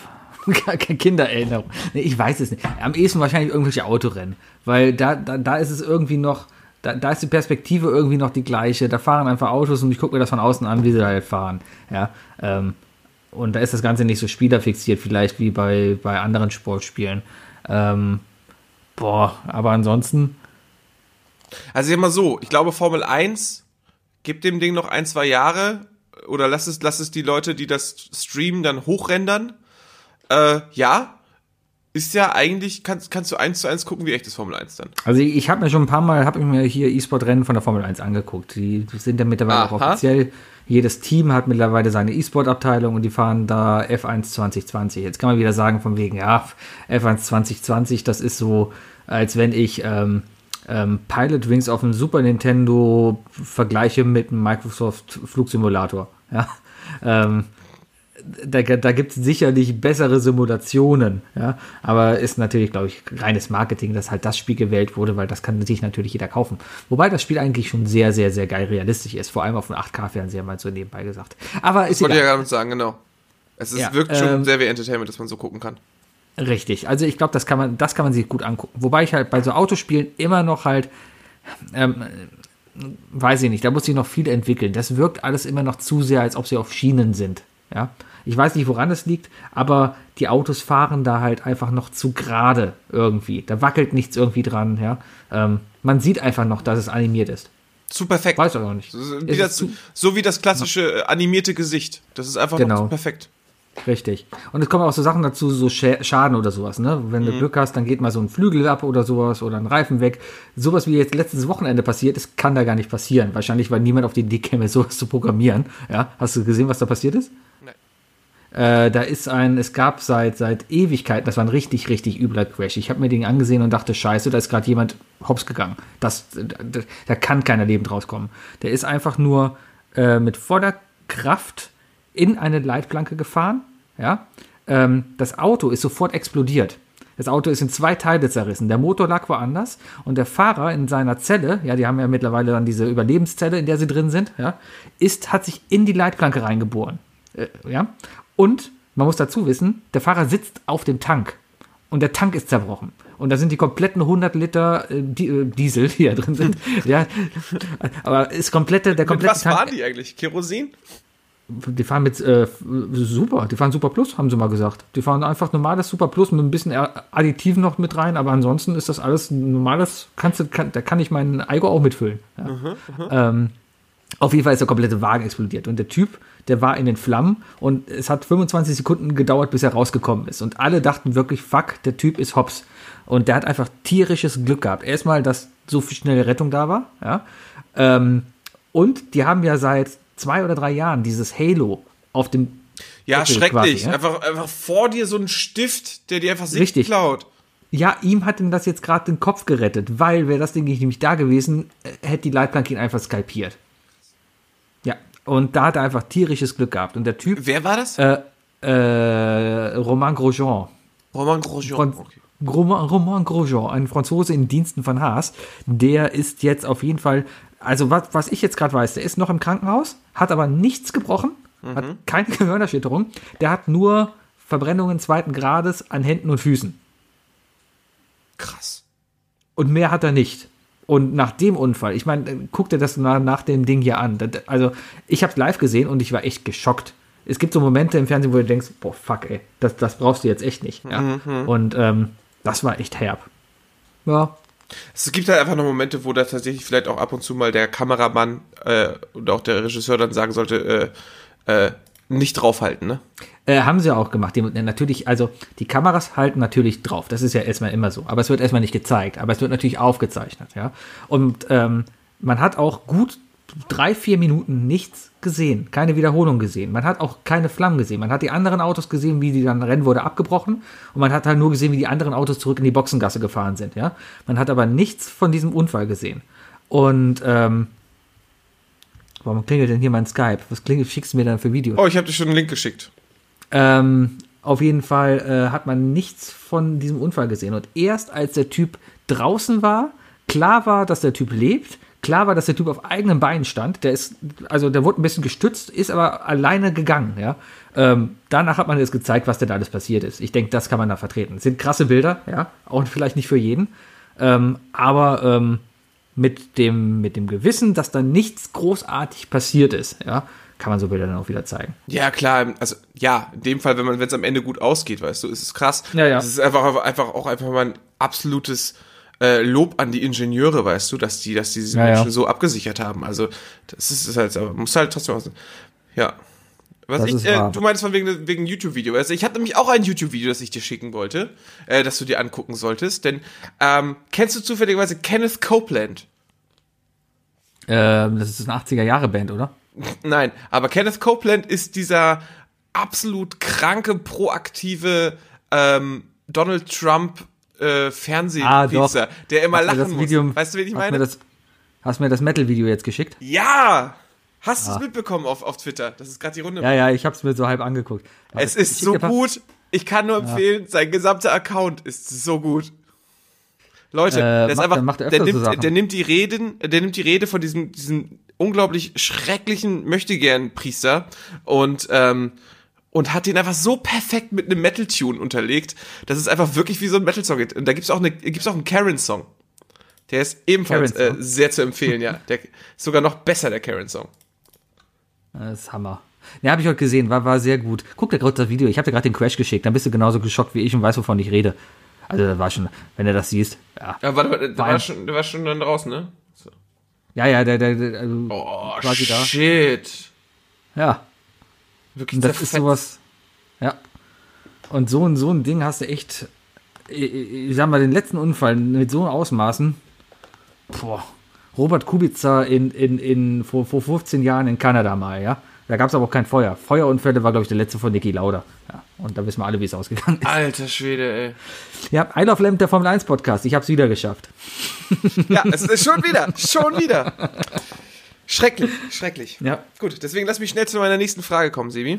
<laughs> Kindererinnerung. Nee, ich weiß es nicht. Am ehesten wahrscheinlich irgendwelche Autorennen. Weil da, da, da ist es irgendwie noch, da, da ist die Perspektive irgendwie noch die gleiche. Da fahren einfach Autos und ich gucke mir das von außen an, wie sie da halt fahren. Ja, ähm, und da ist das Ganze nicht so spielerfixiert, vielleicht wie bei, bei anderen Sportspielen. Ähm, boah, aber ansonsten, Also ich sag mal so, ich glaube Formel 1 gibt dem Ding noch ein, zwei Jahre oder lass es, lass es die Leute, die das streamen, dann hochrendern. Äh, ja, ist ja eigentlich, kannst, kannst du eins zu eins gucken, wie echtes Formel 1 dann. Also ich, ich habe mir schon ein paar Mal, habe ich mir hier E-Sport-Rennen von der Formel 1 angeguckt. Die sind ja mittlerweile auch Aha. offiziell. Jedes Team hat mittlerweile seine E-Sport-Abteilung und die fahren da F1 2020. Jetzt kann man wieder sagen von wegen, ja, F1 2020, das ist so, als wenn ich ähm, ähm, Pilot Wings auf dem Super Nintendo vergleiche mit einem Microsoft Flugsimulator. <laughs> Ja. Ähm, da, da gibt es sicherlich bessere Simulationen, ja, aber ist natürlich, glaube ich, reines Marketing, dass halt das Spiel gewählt wurde, weil das kann sich natürlich jeder kaufen. Wobei das Spiel eigentlich schon sehr, sehr, sehr geil realistisch ist, vor allem auf einem 8K-Fernseher mal so nebenbei gesagt. Aber ist Wollte ich ja gerade sagen, genau. Es ist, Ja, wirkt schon ähm, sehr wie Entertainment, dass man so gucken kann. Richtig. Also ich glaube, das kann man, das kann man sich gut angucken. Wobei ich halt bei so Autospielen immer noch halt, ähm, weiß ich nicht, da muss sich noch viel entwickeln. Das wirkt alles immer noch zu sehr, als ob sie auf Schienen sind. Ja. Ich weiß nicht, woran es liegt, aber die Autos fahren da halt einfach noch zu gerade irgendwie. Da wackelt nichts irgendwie dran, ja. Ähm, man sieht einfach noch, dass es animiert ist. Zu perfekt. Weiß ich auch nicht. So, wie das, zu- so wie das klassische äh, animierte Gesicht. Das ist einfach Genau. noch perfekt. Richtig. Und es kommen auch so Sachen dazu, so Schaden oder sowas, ne? Wenn du Glück hast, dann geht mal so ein Flügel ab oder sowas oder ein Reifen weg. Sowas wie jetzt letztes Wochenende passiert ist, kann da gar nicht passieren. Wahrscheinlich, weil niemand auf die Idee käme, <laughs> sowas zu programmieren. Ja? Hast du gesehen, was da passiert ist? Äh, da ist ein, es gab seit, seit Ewigkeiten, das war ein richtig, richtig übler Crash. Ich habe mir den angesehen und dachte, scheiße, da ist gerade jemand hops gegangen. Das, da, da kann keiner lebend rauskommen. Der ist einfach nur äh, mit voller Kraft in eine Leitplanke gefahren. Ja? Ähm, das Auto ist sofort explodiert. Das Auto ist in zwei Teile zerrissen. Der Motor lag woanders und der Fahrer in seiner Zelle, ja, die haben ja mittlerweile dann diese Überlebenszelle, in der sie drin sind, ja, ist, hat sich in die Leitplanke reingeboren. Äh, ja, und man muss dazu wissen, der Fahrer sitzt auf dem Tank und der Tank ist zerbrochen. Und da sind die kompletten 100 Liter äh, äh, Diesel, die da drin sind. <laughs> ja, aber ist komplette, der Mit komplette was Tank. waren die eigentlich? Kerosin? Die fahren mit äh, super, die fahren Super Plus, haben sie mal gesagt. Die fahren einfach normales Super Plus mit ein bisschen Additiven noch mit rein, aber ansonsten ist das alles normales, kannst du, kann, da kann ich meinen Eigo auch mitfüllen. Ja. Ähm, auf jeden Fall ist der komplette Wagen explodiert und der Typ, der war in den Flammen und es hat 25 Sekunden gedauert, bis er rausgekommen ist. Und alle dachten wirklich, fuck, der Typ ist hops. Und der hat einfach tierisches Glück gehabt. Erstmal, dass so viel schnelle Rettung da war, ja. Ähm, und die haben ja seit zwei oder drei Jahren dieses Halo auf dem Ja, Deckel schrecklich. quasi, ja? Einfach, einfach vor dir so ein Stift, der dir einfach Sicht Richtig. klaut. Ja, ihm hat ihm das jetzt gerade den Kopf gerettet, weil wäre das Ding nicht nämlich da gewesen, äh, hätte die Leitplanke ihn einfach skalpiert. Ja, und da hat er einfach tierisches Glück gehabt. Und der Typ, Wer war das? äh, äh, Romain Grosjean, Roman Grosjean. Fran Okay. Romain, Romain Grosjean, ein Franzose in Diensten von Haas, der ist jetzt auf jeden Fall, also was, was ich jetzt gerade weiß, der ist noch im Krankenhaus, hat aber nichts gebrochen, hat keine <laughs> Gehirnerschütterung, der hat nur Verbrennungen zweiten Grades an Händen und Füßen. Krass. Und mehr hat er nicht. Und nach dem Unfall, ich meine, guck dir das nach, nach dem Ding hier an. Das, also, ich habe es live gesehen und ich war echt geschockt. Es gibt so Momente im Fernsehen, wo du denkst, boah, fuck, ey, das, das brauchst du jetzt echt nicht. Ja? Und ähm, das war echt herb. Ja, Es gibt halt einfach noch Momente, wo da tatsächlich vielleicht auch ab und zu mal der Kameramann äh, und auch der Regisseur dann sagen sollte, äh, äh, nicht draufhalten, ne? Äh, haben sie auch gemacht. Die, natürlich, also die Kameras halten natürlich drauf. Das ist ja erstmal immer so. Aber es wird erstmal nicht gezeigt. Aber es wird natürlich aufgezeichnet, ja. Und ähm, man hat auch gut drei, vier Minuten nichts gesehen. Keine Wiederholung gesehen. Man hat auch keine Flammen gesehen. Man hat die anderen Autos gesehen, wie die dann Rennen wurde abgebrochen. Und man hat halt nur gesehen, wie die anderen Autos zurück in die Boxengasse gefahren sind, ja. Man hat aber nichts von diesem Unfall gesehen. Und, ähm, Warum klingelt denn hier mein Skype? Was klingelt, schickst du mir dann für Videos? Oh, ich habe dir schon einen Link geschickt. Ähm, auf jeden Fall äh, hat man nichts von diesem Unfall gesehen. Und erst als der Typ draußen war, klar war, dass der Typ lebt, klar war, dass der Typ auf eigenen Beinen stand. Der ist, also der wurde ein bisschen gestützt, ist aber alleine gegangen, ja. Ähm, danach hat man jetzt gezeigt, was denn da alles passiert ist. Ich denke, das kann man da vertreten. Es sind krasse Bilder, ja, auch vielleicht nicht für jeden. Ähm, aber ähm, mit dem, mit dem Gewissen, dass da nichts großartig passiert ist, ja, kann man so Bilder dann auch wieder zeigen. Ja, klar, also ja, in dem Fall, wenn man, wenn es am Ende gut ausgeht, weißt du, ist es krass. Ja, ja. Es ist einfach, einfach auch einfach mal ein absolutes äh, Lob an die Ingenieure, weißt du, dass die, dass die diese Ja, ja. Menschen so abgesichert haben. Also das ist, ist halt, aber muss halt trotzdem auch, ja. Was Das ich, äh, du meinst von wegen, wegen YouTube-Video. Also ich hatte nämlich auch ein YouTube-Video, das ich dir schicken wollte, äh, das du dir angucken solltest. Denn ähm, kennst du zufälligerweise Kenneth Copeland? Ähm, das ist eine 80er-Jahre-Band, oder? <laughs> Nein, aber Kenneth Copeland ist dieser absolut kranke, proaktive ähm, Donald Trump äh, Fernsehpizza, der immer Hast lachen muss. Video- weißt du, wen ich meine? Mir das, hast mir das Metal-Video jetzt geschickt? ja! Hast du es mitbekommen auf, auf Twitter? Das ist gerade die Runde. Ja, ja, ich hab's mir so halb angeguckt. es Ich ist so gut. Ich kann nur empfehlen, sein gesamter Account ist so gut. Leute, Äh, der macht- einfach, macht nimmt, Sachen. der nimmt die Reden, der nimmt die Rede von diesem, diesem unglaublich schrecklichen Möchtegern-Priester und, ähm, und hat den einfach so perfekt mit einem Metal-Tune unterlegt, dass es einfach wirklich wie so ein Metal-Song geht. Und da gibt's auch, eine, gibt's auch einen Karen-Song. Der ist ebenfalls äh, sehr zu empfehlen, ja. Der ist sogar noch besser, der Karen-Song. Das ist Hammer. Ja, habe ich heute gesehen, war, war sehr gut. Guck dir gerade das Video, ich habe dir gerade den Crash geschickt, dann bist du genauso geschockt wie ich und weißt, wovon ich rede. Also, das war schon, wenn du das siehst, ja. Ja, warte, warte, der War war, schon, der war schon dann draußen, ne? So. Ja, ja, der, der, der also, Oh, quasi da. shit. Ja, Wirklich und das ist zerfetzt. sowas, ja. Und so ein, so ein Ding hast du echt, ich, ich sag mal, den letzten Unfall mit so Ausmaßen, boah, Robert Kubica in, in, in, vor, vor 15 Jahren in Kanada mal, ja. Da gab es aber auch kein Feuer. Feuerunfälle war, glaube ich, der letzte von Niki Lauda. Ja, und da wissen wir alle, wie es ausgegangen ist. Alter Schwede, ey. Ja, I Love Lamp, der Formel 1 Podcast. Ich habe es wieder geschafft. Ja, es ist schon wieder, schon wieder. Schrecklich, schrecklich. Ja. Gut, deswegen lass mich schnell zu meiner nächsten Frage kommen, Sebi.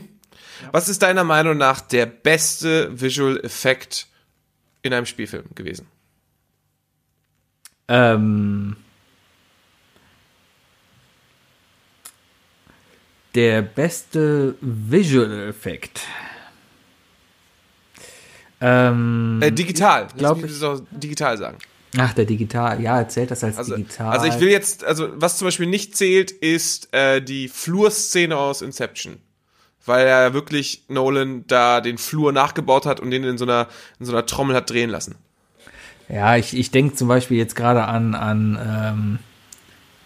Was ist deiner Meinung nach der beste Visual Effekt in einem Spielfilm gewesen? Ähm, der beste Visual Effekt. Ähm, Äh, digital. glaub Lass mich das auch digital sagen. Ach, der Digital. Ja, erzählt das als Also, digital. also ich will jetzt, also was zum Beispiel nicht zählt, ist äh, die Flurszene aus Inception. Weil er wirklich Nolan da den Flur nachgebaut hat und den in so einer, in so einer Trommel hat drehen lassen. Ja, ich, ich denke zum Beispiel jetzt gerade an, an ähm,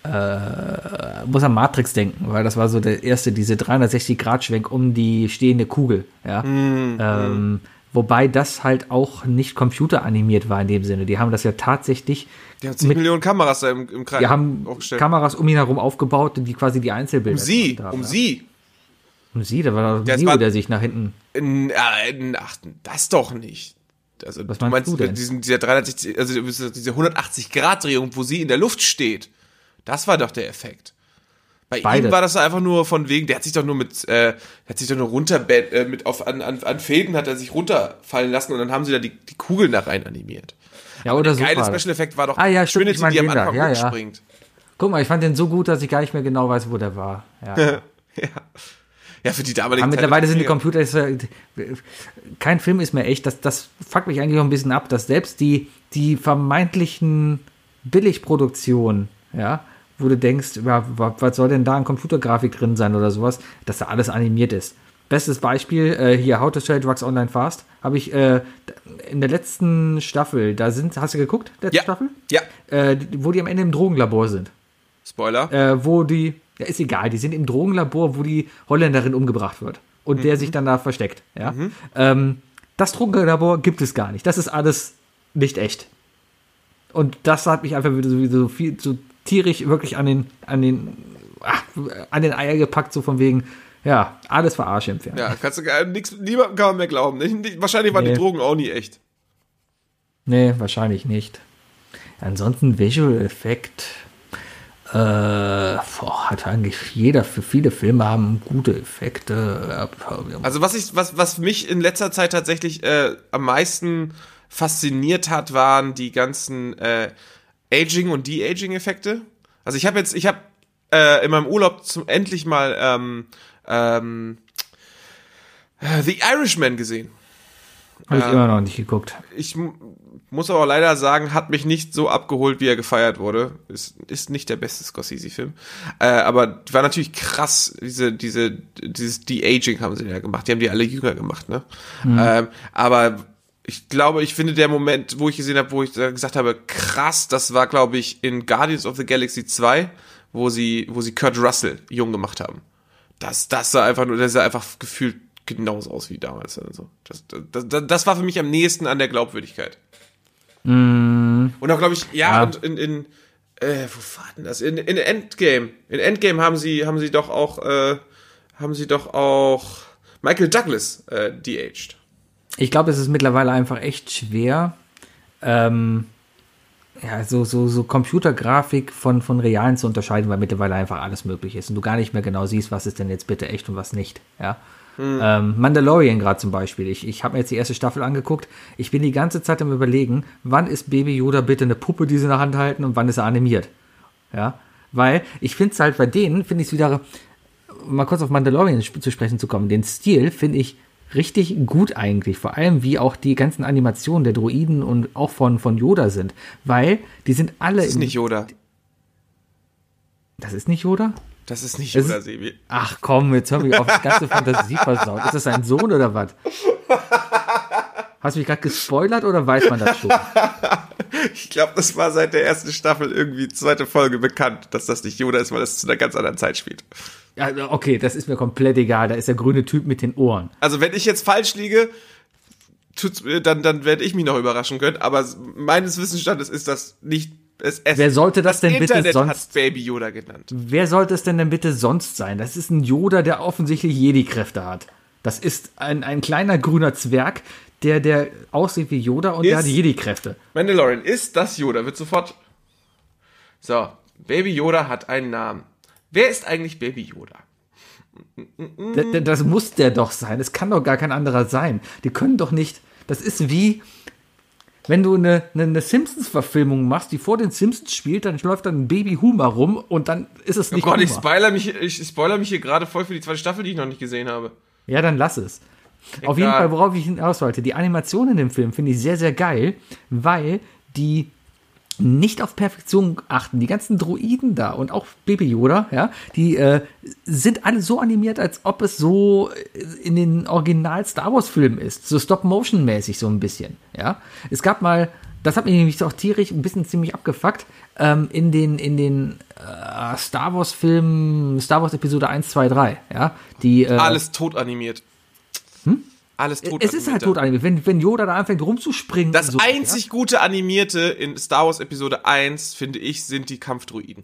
äh, muss an Matrix denken, weil das war so der erste, diese 360-Grad-Schwenk um die stehende Kugel, ja. Mhm. ähm, wobei das halt auch nicht computeranimiert war in dem Sinne. Die haben das ja tatsächlich, Die haben 10 Mit- Millionen Kameras da im, im Kreis die haben. Kameras um ihn herum aufgebaut, die quasi die Einzelbilder um sie, haben, um ja. sie. Um sie, da war es Neo, der sich nach hinten. In, äh, ach, das doch nicht. Also, Was du meinst meinst, du? Diesen, dieser 360, also diese 180-Grad-Drehung, wo sie in der Luft steht. Das war doch der Effekt. Bei Beide. ihm war das einfach nur von wegen, der hat sich doch nur mit, äh, hat sich doch nur runter, äh, mit auf, an, an, an Fäden hat er sich runterfallen lassen und dann haben sie da die, die Kugeln da rein animiert. Ja, oder so. Der geile war das. Special-Effekt war doch Ah, ja, stimmt, ich mein die am. Anfang Ja, ja. hochspringt. Guck mal, ich fand den so gut, dass ich gar nicht mehr genau weiß, wo der war. Ja. <laughs> Ja. Ja, für die damalige Aber Zeit mittlerweile sind die. Computer, ist ja- kein Film ist mehr echt, das, das fuckt mich eigentlich auch ein bisschen ab, dass selbst die, die vermeintlichen Billigproduktionen, ja, wo du denkst, ja, wa- was soll denn da an Computergrafik drin sein oder sowas, dass da alles animiert ist. Bestes Beispiel, äh, hier How to Sell Drugs Online Fast, habe ich äh, in der letzten Staffel, da sind, hast du geguckt, letzte Ja. Staffel? Ja, Äh, wo die am Ende im Drogenlabor sind Spoiler. äh, wo die, ja, ist egal, die sind im Drogenlabor, wo die Holländerin umgebracht wird und der sich dann da versteckt. Ja? Ähm, das Drogenlabor gibt es gar nicht. Das ist alles nicht echt. Und das hat mich einfach wieder so, so viel, so tierisch wirklich an den, an den, ach, an den Eier gepackt, so von wegen, ja, alles verarsche im Fernsehen. Ja, kannst du gar nix, niemandem kann man mehr glauben. Nicht, wahrscheinlich waren Nee. die Drogen auch nie echt. Nee, wahrscheinlich nicht. Ansonsten Visual Effekt. Äh, boah, hat eigentlich jeder, für viele Filme haben gute Effekte. Also was ich, was, was mich in letzter Zeit tatsächlich äh, am meisten fasziniert hat, waren die ganzen äh, Aging- und De-Aging-Effekte. Also ich habe jetzt, ich habe äh, in meinem Urlaub zum endlich mal ähm, ähm, äh, The Irishman gesehen. Habe ich immer noch nicht geguckt. Ich mu- muss aber leider sagen, hat mich nicht so abgeholt, wie er gefeiert wurde. Ist, ist nicht der beste Scorsese-Film. Äh, aber war natürlich krass, diese, diese, dieses De-Aging haben sie ja gemacht. Die haben die alle jünger gemacht, ne? Ähm, aber ich glaube, ich finde der Moment, wo ich gesehen habe, wo ich gesagt habe, krass, das war, glaube ich, in Guardians of the Galaxy 2, wo sie, wo sie Kurt Russell jung gemacht haben. Das, das sah einfach nur, das sah einfach gefühlt genauso aus wie damals. Also das, das, das, das war für mich am nächsten an der Glaubwürdigkeit. Und auch, glaube ich, ja, Ja. und in, in äh, wo war denn das? In, in Endgame. In Endgame haben sie, haben sie doch auch, äh, haben sie doch auch Michael Douglas äh, de-aged. Ich glaube, es ist mittlerweile einfach echt schwer, ähm, ja, so, so, so Computergrafik von, von realen zu unterscheiden, weil mittlerweile einfach alles möglich ist und du gar nicht mehr genau siehst, was ist denn jetzt bitte echt und was nicht. Ja. Ähm, Mandalorian gerade zum Beispiel. Ich, ich habe mir jetzt die erste Staffel angeguckt. Ich bin die ganze Zeit am überlegen, wann ist Baby Yoda bitte eine Puppe, die sie in der Hand halten und wann ist er animiert. Ja. Weil ich finde es halt bei denen, finde ich es wieder, mal kurz auf Mandalorian zu sprechen zu kommen, den Stil finde ich richtig gut eigentlich. Vor allem, wie auch die ganzen Animationen der Droiden und auch von, von Yoda sind. Weil die sind alle. Das ist nicht Yoda. Das ist nicht Yoda? Das ist nicht Yoda, Sebi. Ach komm, jetzt hör mich auf die ganze Fantasie versaut. Ist das sein Sohn oder was? Hast du mich gerade gespoilert oder weiß man das schon? <laughs> Ich glaube, das war seit der ersten Staffel irgendwie zweite Folge bekannt, dass das nicht Yoda ist, weil es zu einer ganz anderen Zeit spielt. Ja, okay, das ist mir komplett egal. Da ist der grüne Typ mit den Ohren. Also wenn ich jetzt falsch liege, tut's, mir- dann, dann werde ich mich noch überraschen können. Aber meines Wissensstandes ist das nicht. Es, es, Wer sollte das denn bitte Internet sonst- hat Baby Yoda genannt. Wer sollte es denn denn bitte sonst sein? Das ist ein Yoda, der offensichtlich Jedi-Kräfte hat. Das ist ein, ein kleiner grüner Zwerg, der, der aussieht wie Yoda und der Ist- hat Jedi-Kräfte. Mandalorian ist das Yoda, wird sofort. So, Baby Yoda hat einen Namen. Wer ist eigentlich Baby Yoda? D- d- Das muss der doch sein. Es kann doch gar kein anderer sein. Die können doch nicht. Das ist wie, wenn du eine, eine, eine Simpsons-Verfilmung machst, die vor den Simpsons spielt, dann läuft dann ein Baby Humor rum und dann ist es Oh nicht Gott, ich Humor. spoiler mich, ich spoiler mich hier gerade voll für die zweite Staffel, die ich noch nicht gesehen habe. Ja, dann lass es. Auf jeden Egal. Fall, worauf ich hinaus wollte, die Animation in dem Film finde ich sehr, sehr geil, weil die nicht auf Perfektion achten. Die ganzen Droiden da und auch Baby Yoda, ja, die äh, sind alle so animiert, als ob es so in den Original Star Wars Filmen ist, so Stop-Motion-mäßig so ein bisschen, ja. Es gab mal, das hat mich nämlich auch tierisch ein bisschen ziemlich abgefuckt, ähm, in den in den äh, Star Wars Filmen, Star Wars Episode 1, 2, 3, ja, die äh, Alles tot animiert. Alles tot es ist halt tot animiert, wenn, wenn Yoda da anfängt rumzuspringen. Das so, einzig gute Animierte in Star Wars Episode 1, finde ich, sind die Kampfdruiden.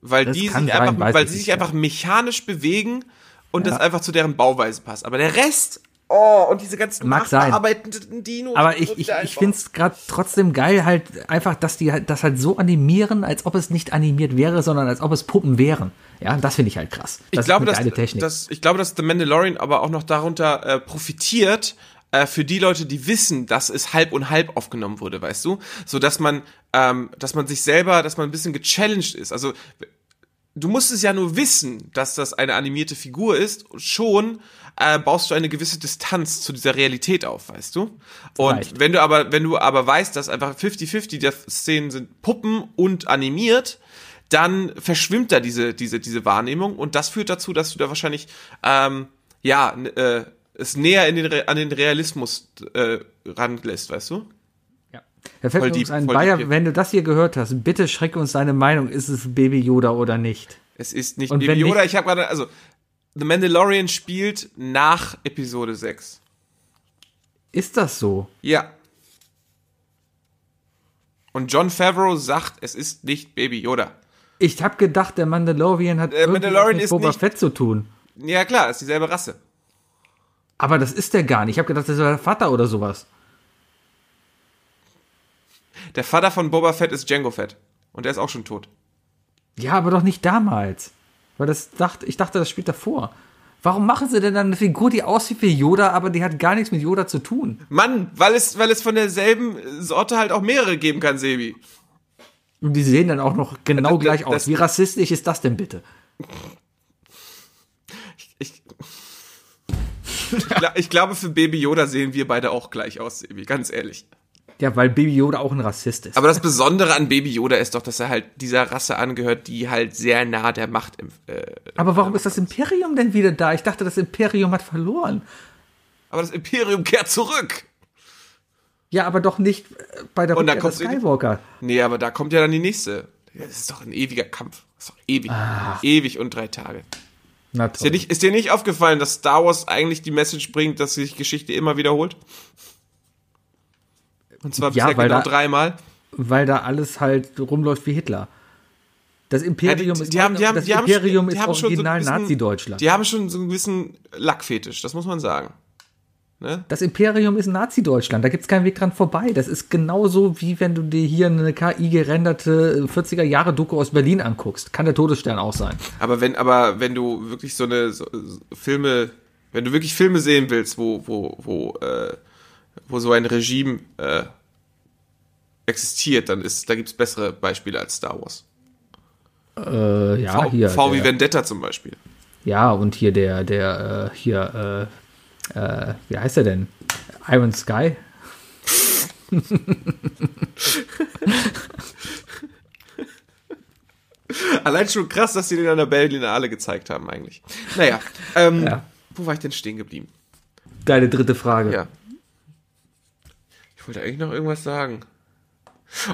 Weil Das die sich, sein, einfach, weil sie sich nicht, einfach mechanisch bewegen und Ja. das einfach zu deren Bauweise passt. Aber der Rest, oh, und diese ganzen Mag sein. nachbearbeitenden Dinos. Aber ich, ich, ich finde es gerade trotzdem geil, halt einfach, dass die halt das halt so animieren, als ob es nicht animiert wäre, sondern als ob es Puppen wären. Ja, das finde ich halt krass. ich Das glaube, ist dass, dass, ich glaube, dass The Mandalorian aber auch noch darunter äh, profitiert, äh, für die Leute, die wissen, dass es halb und halb aufgenommen wurde, weißt du? So dass man, ähm, dass man sich selber, dass man ein bisschen gechallenged ist. Also du musst es ja nur wissen, dass das eine animierte Figur ist. Und schon äh, baust du eine gewisse Distanz zu dieser Realität auf, weißt du? Und Vielleicht. wenn du aber, wenn du aber weißt, dass einfach 50-50 der Szenen sind Puppen und animiert, dann verschwimmt da diese, diese, diese Wahrnehmung und das führt dazu, dass du da wahrscheinlich, ähm, ja, äh, es näher in den, Re- an den Realismus äh, ranlässt, weißt du? ja. Da fällt voll uns ein, Bayer, wenn du das hier gehört hast, bitte schreck uns deine Meinung, ist es Baby Yoda oder nicht? Es ist nicht Und Baby wenn nicht- Yoda, ich habe gerade, also, The Mandalorian spielt nach Episode 6. Ist das so? Ja. Und John Favreau sagt, es ist nicht Baby Yoda. Ich habe gedacht, der Mandalorian hat Der Mandalorian mit ist Boba nicht- Fett zu tun. Ja, klar, ist dieselbe Rasse. Aber das ist der gar nicht. Ich habe gedacht, das wäre der Vater oder sowas. Der Vater von Boba Fett ist Django Fett. Und der ist auch schon tot. Ja, aber doch nicht damals. Weil das dachte, ich dachte, das spielt davor. Warum machen sie denn dann eine Figur, die aussieht wie Yoda, aber die hat gar nichts mit Yoda zu tun? Mann, weil es, weil es von derselben Sorte halt auch mehrere geben kann, Sebi. Und die sehen dann auch noch genau Das- gleich das- aus. Wie rassistisch ist das denn bitte? Ich, ich, gla- ich glaube, für Baby Yoda sehen wir beide auch gleich aus, Sebi, ganz ehrlich. Ja, weil Baby Yoda auch ein Rassist ist. Aber das Besondere an Baby Yoda ist doch, dass er halt dieser Rasse angehört, die halt sehr nah der Macht äh, Aber warum ist das Imperium denn wieder da? Ich dachte, das Imperium hat verloren. Aber das Imperium kehrt zurück. Ja, aber doch nicht äh, bei der Rückkehr des in die- Skywalker. Nee, aber da kommt ja dann die nächste. Das ist doch ein ewiger Kampf. Das ist doch ewig. Ewig und drei Tage. Na Ist dir, toll. nicht, ist dir nicht aufgefallen, dass Star Wars eigentlich die Message bringt, dass sich Geschichte immer wiederholt? Und zwar Ja, bisher weil genau da- dreimal. Weil da alles halt rumläuft wie Hitler. Das Imperium Ja, die- ist, die haben- die haben- das die haben ist haben so original gewissen- Nazi-Deutschland. Die haben schon so einen gewissen Lackfetisch, das muss man sagen. Ne? Das Imperium ist Nazi-Deutschland, da gibt es keinen Weg dran vorbei. Das ist genauso wie wenn du dir hier eine KI-gerenderte 40er-Jahre-Doku aus Berlin anguckst. Kann der Todesstern auch sein. Aber wenn, aber wenn du wirklich so eine so, so Filme, wenn du wirklich Filme sehen willst, wo, wo, wo, äh, wo so ein Regime äh, existiert, dann ist, da gibt's bessere Beispiele als Star Wars. Äh, ja, v, hier. v wie Vendetta zum Beispiel. ja, und hier der, der, äh, hier, äh, äh, wie heißt er denn? Iron Sky? <laughs> Allein schon krass, dass sie den an der Berlinale gezeigt haben eigentlich. Naja, ähm, Ja. wo war ich denn stehen geblieben? Deine dritte Frage. Ja. Ich wollte eigentlich noch irgendwas sagen.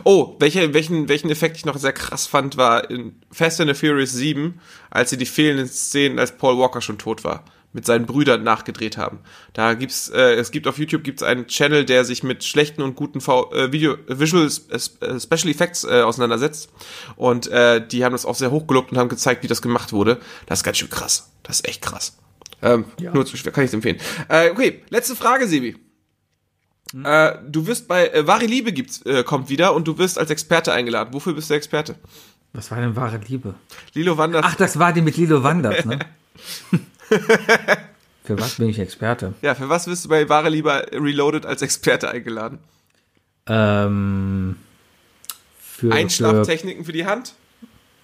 Oh, welche, welchen, welchen Effekt ich noch sehr krass fand, war in Fast and the Furious 7, als sie die fehlenden Szenen, als Paul Walker schon tot war, mit seinen Brüdern nachgedreht haben. Da gibt's, äh, es gibt auf YouTube gibt's einen Channel, der sich mit schlechten und guten v äh, Video, äh, Visual äh, Special Effects äh, auseinandersetzt. Und äh, die haben das auch sehr hochgelobt und haben gezeigt, wie das gemacht wurde. Das ist ganz schön krass. Das ist echt krass. Ähm, Nur zu schwer, kann ich es empfehlen. Äh, okay, letzte Frage, Sebi. Äh, du wirst bei äh, Wahre Liebe gibt's, äh, kommt wieder und du wirst als Experte eingeladen. Wofür bist du Experte? Was war denn wahre Liebe? Lilo Wanders. Ach, das war die mit Lilo Wanders, ne? <laughs> Für was bin ich Experte? Ja, für was wirst du bei Wahre Liebe Reloaded als Experte eingeladen? Ähm, für, für Einschlaftechniken für die Hand?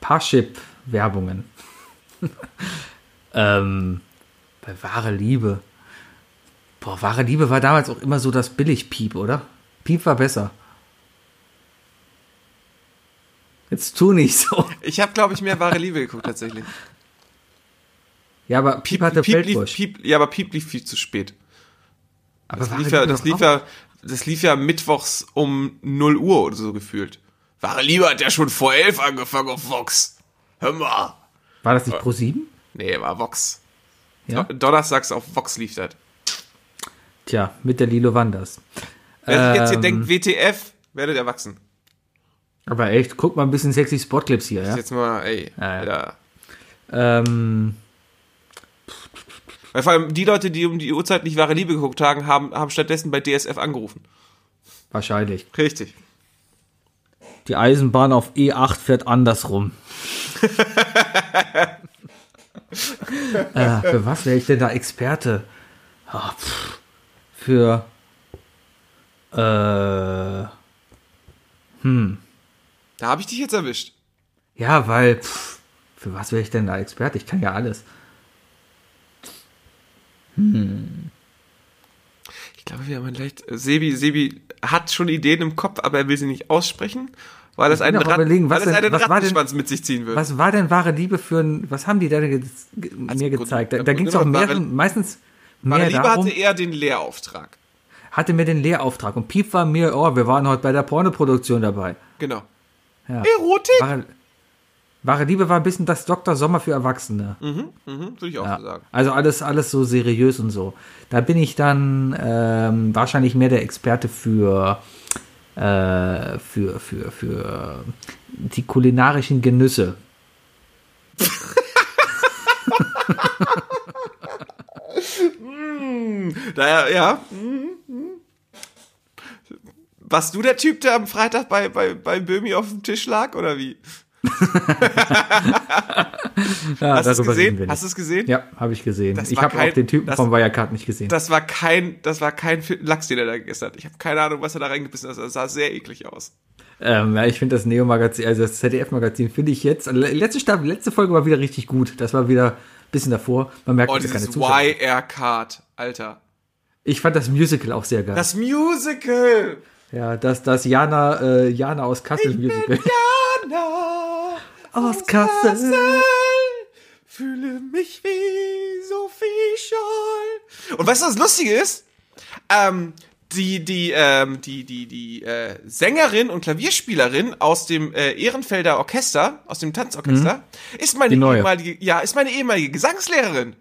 Parship-Werbungen. <laughs> ähm, bei wahre Liebe. Boah, wahre Liebe war damals auch immer so das Billig-Piep, oder? Piep war besser. Jetzt tu nicht so. Ich habe, glaube ich, mehr wahre Liebe geguckt tatsächlich. Ja, aber Piep, hatte Piep lief, Feldbusch. Piep, ja, aber Piep lief viel zu spät. aber Das lief, ja, das lief ja, das lief ja mittwochs um 0 Uhr oder so gefühlt. Wahre Liebe hat ja schon vor 11 angefangen auf Vox. Hör mal. War das nicht Pro 7? Nee, war Vox. Ja. Donnerstags auf Vox lief das. Tja, mit der Lilo Wanders. Wer sich jetzt hier Ähm. denkt, WTF, werdet erwachsen. Aber echt, guck mal ein bisschen sexy Spotclips hier, ja? Jetzt mal, ey, Ja, ja. Ähm, Weil vor allem die Leute, die um die Uhrzeit nicht wahre Liebe geguckt haben, haben, haben stattdessen bei DSF angerufen. wahrscheinlich. Richtig. Die Eisenbahn auf E8 fährt andersrum. <laughs> äh, für was wäre ich denn da Experte? Pff, für äh, Da habe ich dich jetzt erwischt. ja, weil pff, für was wäre ich denn da Experte? Ich kann ja alles. Ich glaube, wir haben leicht. Sebi, Sebi hat schon Ideen im Kopf, aber er will sie nicht aussprechen, weil es bin einen, Rat, überlegen, was weil denn- einen was war denn- Rattenschwanz mit sich ziehen wird. Was war denn wahre Liebe für ein, was haben die da ge ge Also mir gezeigt? Da, da ging es auch genommen mehr, wahre- meistens Wahre mehr Liebe darum, hatte eher den Lehrauftrag. hatte mir den Lehrauftrag und Piep war mir, oh, wir waren heute bei der Pornoproduktion dabei. Genau. Ja. Erotik? Wahre, wahre Liebe war ein bisschen das Dr. Sommer für Erwachsene. Mhm, würde ich auch Ja. so sagen. Also alles, alles so seriös und so. Da bin ich dann ähm, wahrscheinlich mehr der Experte für, äh, für, für, für die kulinarischen Genüsse. <laughs> Daher, ja. mhm, mhm. Warst du der Typ, der am Freitag bei, bei, bei Böhmi auf dem Tisch lag, oder wie? <laughs> Ja, Hast du es gesehen? Hast du es gesehen? Ja, habe ich gesehen. Das ich habe auch den Typen das- vom Wirecard nicht gesehen. Das war kein, das war kein Lachs, den er da gegessen hat. Ich habe keine Ahnung, was er da reingebissen hat. Das sah sehr eklig aus. Ähm, ja, ich finde das Neo-Magazin, also das ZDF-Magazin, finde ich jetzt, letzte, Staffel, letzte Folge war wieder richtig gut. Das war wieder bisschen davor. Man merkt, Oh, dass keine Zuschauer. YR-Card, Alter. Ich fand das Musical auch sehr geil. Das Musical! ja, das, das Jana, äh, Jana aus Kassel Musical. Jana <laughs> aus Kassel. Fühle mich wie Sophie Scholl. Und weißt du, was lustig ist? Ähm, die, die, ähm, die, die, die äh, Sängerin und Klavierspielerin aus dem äh, Ehrenfelder Orchester, aus dem Tanzorchester, ist meine Mhm. Die neue. ehemalige, ja, ist meine ehemalige Gesangslehrerin.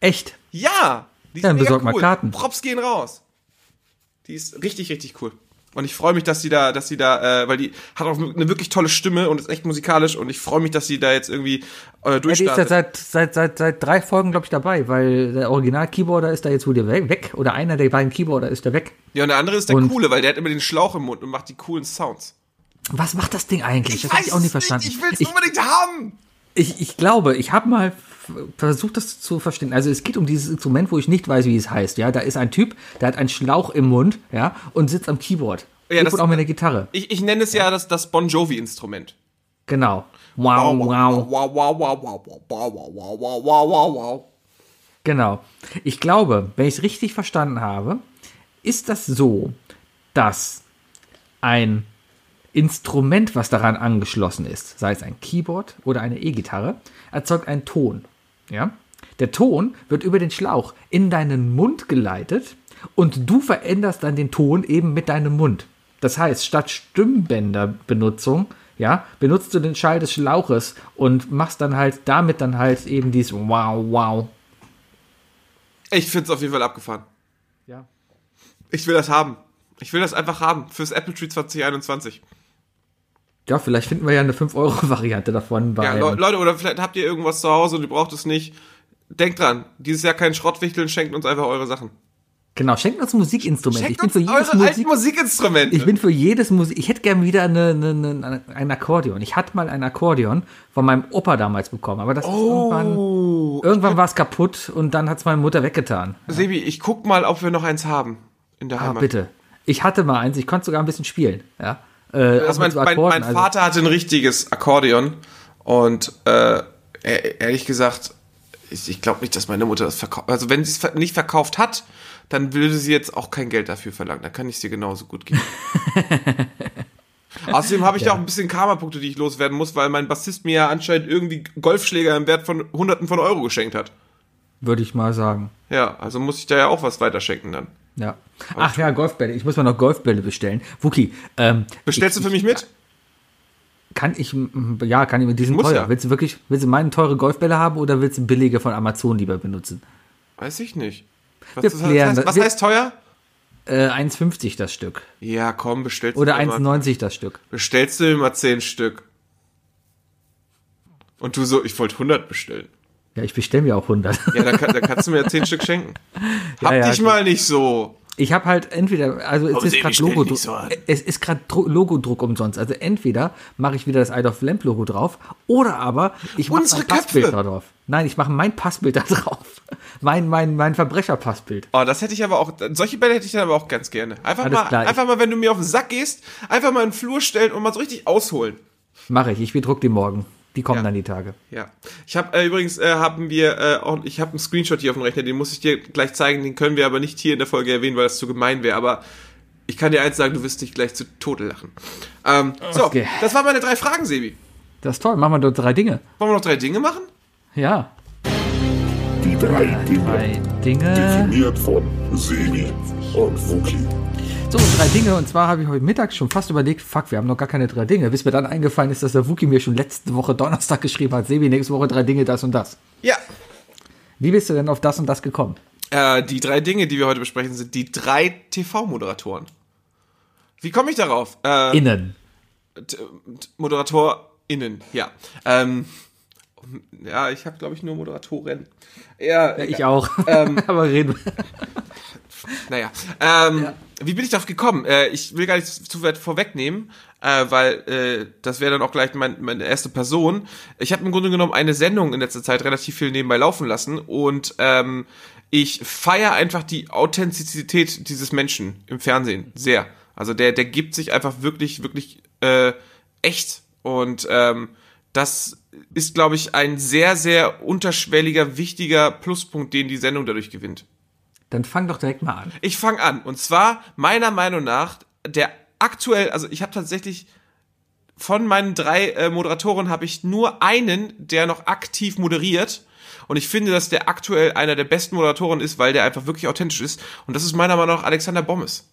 Echt? Ja, die ist Ja, dann besorg mal Karten. Props gehen raus. Die ist richtig, richtig cool. Und ich freue mich, dass sie da, dass sie da, äh, weil die hat auch eine wirklich tolle Stimme und ist echt musikalisch und ich freue mich, dass sie da jetzt irgendwie äh, Ja, die ist ja durchstartet. seit, seit, seit, seit drei Folgen, glaube ich, dabei, weil der Original-Keyboarder ist da jetzt wohl weg, weg. Oder einer der beiden Keyboarder ist da weg. Ja, und der andere ist der Und- coole, weil der hat immer den Schlauch im Mund und macht die coolen Sounds. Was macht das Ding eigentlich? das habe ich auch nie verstanden. Nicht, ich will es ich, unbedingt haben. ich, ich glaube, ich habe mal versucht, das zu verstehen. Also es geht um dieses Instrument, wo ich nicht weiß, wie es heißt. Ja, da ist ein Typ, der hat einen Schlauch im Mund, ja, und sitzt am Keyboard. Ja, Ja, das- und auch mit einer Gitarre. Ich, ich nenne es ja das, das Bon Jovi-Instrument. Genau. Wow, wow, wow, wow, wow, wow, wow, wow, wow, wow, wow. Genau. Ich glaube, wenn ich es richtig verstanden habe, ist das so, dass ein Instrument, was daran angeschlossen ist, sei es ein Keyboard oder eine E-Gitarre, erzeugt einen Ton. Ja? Der Ton wird über den Schlauch in deinen Mund geleitet und du veränderst dann den Ton eben mit deinem Mund. Das heißt, statt Stimmbänderbenutzung, ja, benutzt du den Schall des Schlauches und machst dann halt damit dann halt eben dieses Wow, wow. Ich finde es auf jeden Fall abgefahren. Ja. Ich will das haben. Ich will das einfach haben fürs Apple Tree 2021. Ja, vielleicht finden wir ja eine 5-Euro-Variante davon bei. Ja, Le Leute, oder vielleicht habt ihr irgendwas zu Hause und ihr braucht es nicht. Denkt dran, dieses Jahr kein Schrottwichteln, schenkt uns einfach eure Sachen. genau, schenkt uns ein Musikinstrument. Schenkt ich bin uns für jedes Musik. Musikinstrumente. Ich bin für jedes Musik. Ich hätte gern wieder eine, eine, eine, ein Akkordeon. Ich hatte mal ein Akkordeon von meinem Opa damals bekommen, aber das ist irgendwann. oh, Irgendwann war es kaputt und dann hat es meine Mutter weggetan. Sebi, ich guck mal, ob wir noch eins haben in der Ah, Heimat. bitte. Ich hatte mal eins, ich konnte sogar ein bisschen spielen. Ja. Äh, Also mein, mein, mein also- Vater hatte ein richtiges Akkordeon und äh, ehrlich gesagt, ich, ich glaube nicht, dass meine Mutter das verkauft. Also wenn sie es nicht verkauft hat, dann würde sie jetzt auch kein Geld dafür verlangen. Dann kann ich es dir genauso gut geben. <laughs> Außerdem habe ich ja. auch ein bisschen Karma-Punkte, die ich loswerden muss, weil mein Bassist mir ja anscheinend irgendwie Golfschläger im Wert von Hunderten von Euro geschenkt hat. Würde ich mal sagen. Ja, also muss ich da ja auch was weiterschenken dann. Ja. Ach ja, Golfbälle. Ich muss mal noch Golfbälle bestellen. Wookie. Ähm, Bestellst ich, du für mich mit? Kann ich, ja, kann ich mit diesem teuer. Ja. Willst du wirklich, willst du meine teure Golfbälle haben oder willst du billige von Amazon lieber benutzen? Weiß ich nicht. Was, das heißt, was heißt teuer? Äh, 1,50 das Stück. Ja, komm, bestellst du Oder 1,90 das Stück. Bestellst du immer 10 Stück. Und du so, ich wollte 100 bestellen. Ja, ich bestelle mir auch 100. Ja, dann, dann kannst du mir 10 Stück schenken. Hab <laughs> ja, ja, dich mal nicht so. Ich habe halt entweder, also es ist gerade Logo, so es ist gerade Logodruck umsonst. Also entweder mache ich wieder das Isle of Lamp Logo drauf, oder aber ich mache mein Passbild da drauf. Nein, ich mache mein Passbild da <laughs> drauf. Mein, mein, mein Verbrecherpassbild. Oh, das hätte ich aber auch, solche Bälle hätte ich dann aber auch ganz gerne. Einfach Alles mal, klar, einfach mal, wenn du mir auf den Sack gehst, einfach mal in den Flur stellen und mal so richtig ausholen. Mache ich, ich bedruck die morgen. Die kommen ja. dann die Tage. Ja. Ich habe äh, übrigens äh, haben wir äh, auch ich habe einen Screenshot hier auf dem Rechner, den muss ich dir gleich zeigen, den können wir aber nicht hier in der Folge erwähnen, weil das zu gemein wäre, aber ich kann dir eins sagen, du wirst dich gleich zu Tode lachen. Ähm, okay. So, das waren meine drei Fragen, Sebi. Das ist toll. Machen wir dort drei Dinge. Wollen wir noch drei Dinge machen? Ja. Die drei Dinge. Drei Dinge. Definiert von Sebi und Wookie. So, drei Dinge. Und zwar habe ich heute Mittag schon fast überlegt, fuck, wir haben noch gar keine drei Dinge. Bis mir dann eingefallen ist, dass der Wookie mir schon letzte Woche Donnerstag geschrieben hat, Sebi, nächste Woche drei Dinge, das und das. Ja. Wie bist du denn auf das und das gekommen? Äh, die drei Dinge, die wir heute besprechen, sind die drei TV-Moderatoren. Wie komme ich darauf? Äh, innen. ModeratorInnen, ja. Ähm, ja, ich habe, glaube ich, nur Moderatoren. Ja, ja ich ja. auch. Ähm, <laughs> Aber reden. Naja. Ähm, ja. Wie bin ich darauf gekommen? Äh, ich will gar nicht zu weit vorwegnehmen, äh, weil äh, das wäre dann auch gleich mein, meine erste Person. Ich habe im Grunde genommen eine Sendung in letzter Zeit relativ viel nebenbei laufen lassen und ähm, ich feiere einfach die Authentizität dieses Menschen im Fernsehen sehr. Also der, der gibt sich einfach wirklich, wirklich äh, echt und ähm, das ist, glaube ich, ein sehr, sehr unterschwelliger, wichtiger Pluspunkt, den die Sendung dadurch gewinnt. Dann fang doch direkt mal an. Ich fang an. Und zwar, meiner Meinung nach, der aktuell, also ich habe tatsächlich von meinen drei äh, Moderatoren habe ich nur einen, der noch aktiv moderiert. Und ich finde, dass der aktuell einer der besten Moderatoren ist, weil der einfach wirklich authentisch ist. Und das ist meiner Meinung nach Alexander Bommes.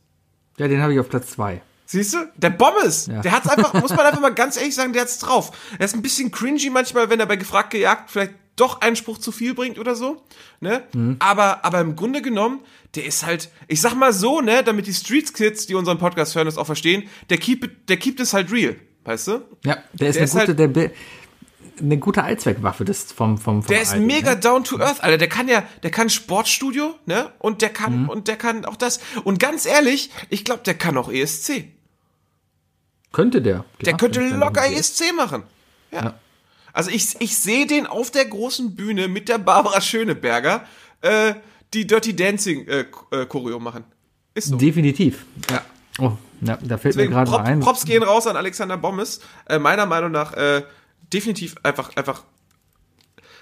Ja, den habe ich auf Platz zwei. Siehst du? Der Bommes, ja. der hat's einfach, muss man einfach mal ganz ehrlich sagen, der hat's drauf. Er ist ein bisschen cringy manchmal, wenn er bei gefragt gejagt vielleicht doch einen Spruch zu viel bringt oder so, ne? Mhm. Aber, aber im Grunde genommen, der ist halt, ich sag mal so, ne, damit die Street Kids, die unseren Podcast hören, das auch verstehen, der keep, der keept es halt real, weißt du? Ja, der ist, der eine, ist gute, halt, der, eine gute Allzweckwaffe des vom, vom, vom Der ist Alten, mega ne? down to earth, Alter. Der kann ja, der kann Sportstudio, ne? Und der kann, mhm. und der kann auch das. Und ganz ehrlich, ich glaube, der kann auch ESC. Könnte der. Der könnte locker ESC machen. ja. ja. Also ich, ich sehe den auf der großen Bühne mit der Barbara Schöneberger äh, die Dirty Dancing äh, äh, Choreo machen. Ist so. Definitiv. Ja. Oh, ja, da fällt Deswegen, mir gerade Prop, ein. Props gehen raus an Alexander Bommes. Äh, meiner Meinung nach äh, definitiv einfach, einfach.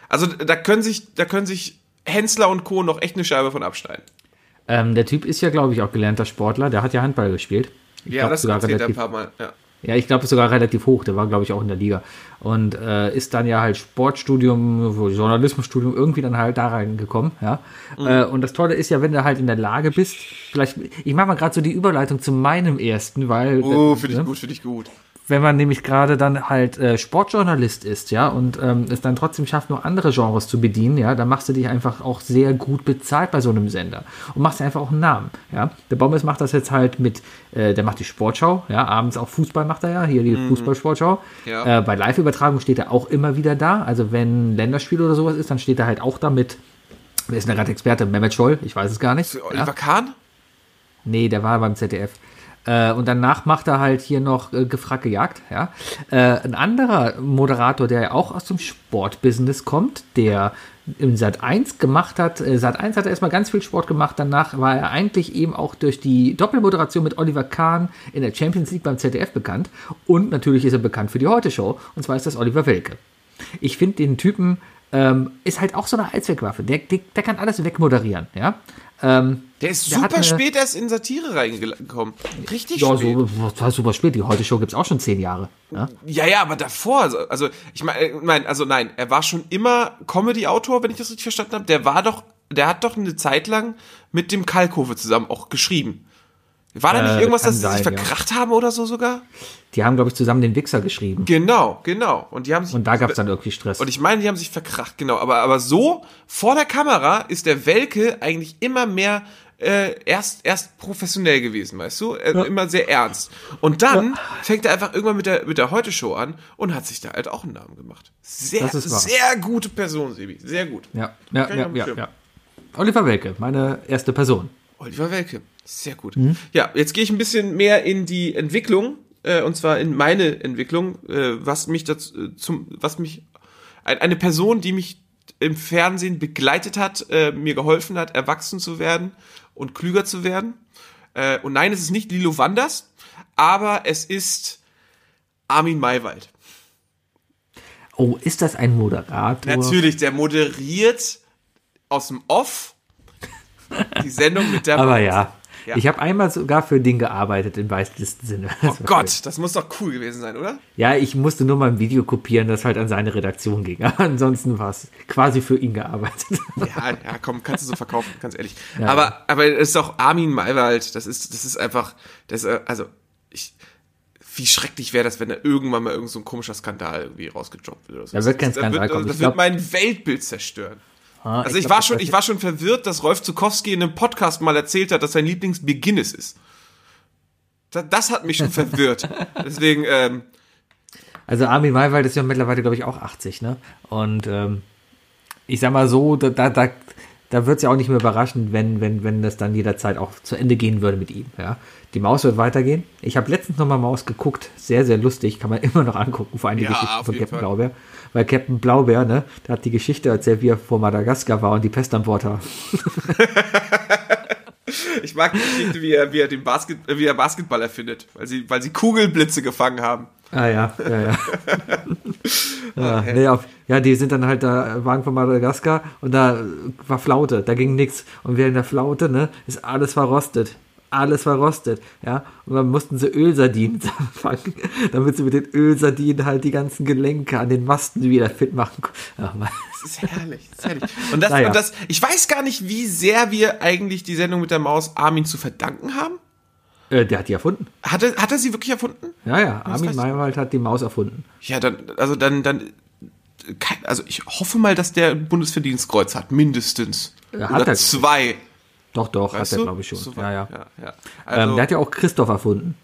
Also da können sich, da können sich Hensler und Co. noch echt eine Scheibe von abschneiden. Ähm, der Typ ist ja, glaube ich, auch gelernter Sportler. Der hat ja Handball gespielt. Ich ja, das sogar relativ, ein paar Mal. Ja. Ja, ich glaube sogar relativ hoch. Der war, glaube ich, auch in der Liga. Und äh, ist dann ja halt Sportstudium, Journalismusstudium irgendwie dann halt da reingekommen. Ja. Mhm. Äh, und das Tolle ist ja, wenn du halt in der Lage bist, vielleicht, ich mache mal gerade so die Überleitung zu meinem ersten, weil. Oh, finde ich ne? gut, finde ich gut wenn man nämlich gerade dann halt äh, Sportjournalist ist, ja, und ähm, es dann trotzdem schafft, noch andere Genres zu bedienen, ja, dann machst du dich einfach auch sehr gut bezahlt bei so einem Sender und machst dir einfach auch einen Namen, ja. Der Bommes macht das jetzt halt mit, äh, der macht die Sportschau, ja, abends auch Fußball macht er ja, hier die mhm. Fußballsportschau. Ja. Äh, bei Live-Übertragung steht er auch immer wieder da, also wenn Länderspiel oder sowas ist, dann steht er halt auch da mit, wer ist denn gerade Experte? Mehmet Scholl? Ich weiß es gar nicht. Oliver ja? Kahn? Nee, der war beim ZDF. Äh, und danach macht er halt hier noch äh, gefragt gejagt. Ja? Äh, ein anderer Moderator, der auch aus dem Sportbusiness kommt, der im Sat 1 gemacht hat. Äh, Sat 1 hat er erstmal ganz viel Sport gemacht. Danach war er eigentlich eben auch durch die Doppelmoderation mit Oliver Kahn in der Champions League beim ZDF bekannt. Und natürlich ist er bekannt für die Heute Show. Und zwar ist das Oliver Welke. Ich finde den Typen ähm, ist halt auch so eine Allzweckwaffe. Der, der, der kann alles wegmoderieren, ja. Ähm, Der ist Der super spät erst in Satire reingekommen. Richtig ja, spät. so, das war super spät. Die Heute-Show gibt es auch schon zehn Jahre. Ja? Ja, ja, aber davor, also- ich meine, mein, also nein, er war schon immer Comedy-Autor, wenn ich das richtig verstanden habe. Der war doch, der hat doch eine Zeit lang mit dem Kalkofe zusammen auch geschrieben. War da Äh, nicht irgendwas, kann dass sie sich sein, ja. verkracht haben oder so sogar? Die haben, glaube ich, zusammen den Wichser geschrieben. Genau, genau. Und die haben sich Und da gab es dann irgendwie Stress. Und ich meine, die haben sich verkracht, genau. Aber, aber so, vor der Kamera ist der Welke eigentlich immer mehr äh, erst, erst professionell gewesen, weißt du? Äh, Immer sehr ernst. Und dann fängt er einfach irgendwann mit der, mit der Heute-Show an und hat sich da halt auch einen Namen gemacht. Sehr, sehr gute Person, Sebi. Sehr gut. ja, ja, ja, ja, ja. Oliver Welke, meine erste Person. Oliver Welke. Sehr gut. Mhm. Ja, jetzt gehe ich ein bisschen mehr in die Entwicklung, äh, und zwar in meine Entwicklung, äh, was mich dazu, äh, zum, was mich, ein, eine Person, die mich im Fernsehen begleitet hat, äh, mir geholfen hat, erwachsen zu werden und klüger zu werden. Äh, und nein, es ist nicht Lilo Wanders, aber es ist Armin Maywald. Oh, ist das ein Moderator? Natürlich, der moderiert aus dem Off <laughs> die Sendung mit der Aber ja. Ja. Ich habe einmal sogar für den gearbeitet im weitesten Sinne. Oh <laughs> Gott, das muss doch cool gewesen sein, oder? Ja, ich musste nur mal ein Video kopieren, das halt an seine Redaktion ging. <laughs> Aber ansonsten war es quasi für ihn gearbeitet. Ja, ja, komm, kannst du so verkaufen, ganz ehrlich. aber, aber es ist auch Armin Maywald, das ist, das ist einfach, das, äh, also, ich, wie schrecklich wäre das, wenn da irgendwann mal irgend so ein komischer Skandal irgendwie rausgejobbt wird oder so. Da wird kein Das- Skandal das kommen. wird, Ich Das wird mein Weltbild zerstören. Ah, Also ich, glaub, war schon, ich war schon verwirrt, dass Rolf Zukowski in einem Podcast mal erzählt hat, dass sein Lieblingsbier Guinness ist. Das, das hat mich schon verwirrt. <laughs> Deswegen, ähm, Also Armin Maywald ist ja mittlerweile, glaube ich, auch 80, ne? Und ähm, ich sag mal so, da, da, da, da wird es ja auch nicht mehr überraschen, wenn, wenn, wenn das dann jederzeit auch zu Ende gehen würde mit ihm. Ja? Die Maus wird weitergehen. Ich habe letztens noch mal Maus geguckt, sehr, sehr lustig, kann man <laughs> immer noch angucken, vor allem die Ja, Geschichte auf von Captain Fall. Blaubeer. Weil Captain Blaubeer, ne, der hat die Geschichte erzählt, wie er vor Madagaskar war und die Pest an Bord war. <laughs> ich mag die Geschichte, wie er, wie er den Basket, äh, wie er Basketball erfindet, weil sie, weil sie Kugelblitze gefangen haben. Ah ja, ja, ja. <laughs> ja, nee, auf, ja, die sind dann halt da, waren von Madagaskar und da war Flaute, da ging nichts. Und während der Flaute, ne, ist alles verrostet. Alles verrostet, ja. Und dann mussten sie Ölsardinen <laughs> fangen, damit sie mit den Ölsardinen halt die ganzen Gelenke an den Masten wieder fit machen. konnten. <laughs> Das ist herrlich, das ist herrlich. Und das, Naja. und das, ich weiß gar nicht, wie sehr wir eigentlich die Sendung mit der Maus Armin zu verdanken haben. Äh, der hat die erfunden. Hat er, hat er sie wirklich erfunden? Ja, ja. Armin Maywald hat die Maus erfunden. Ja, dann, also dann, dann, also ich hoffe mal, dass der ein Bundesverdienstkreuz hat, mindestens. Ja, hat Oder er. zwei. Doch, doch, Weißt hat er, glaube ich, schon. So ja, ja. ja, ja. Ähm, Also, der hat ja auch Christoph erfunden.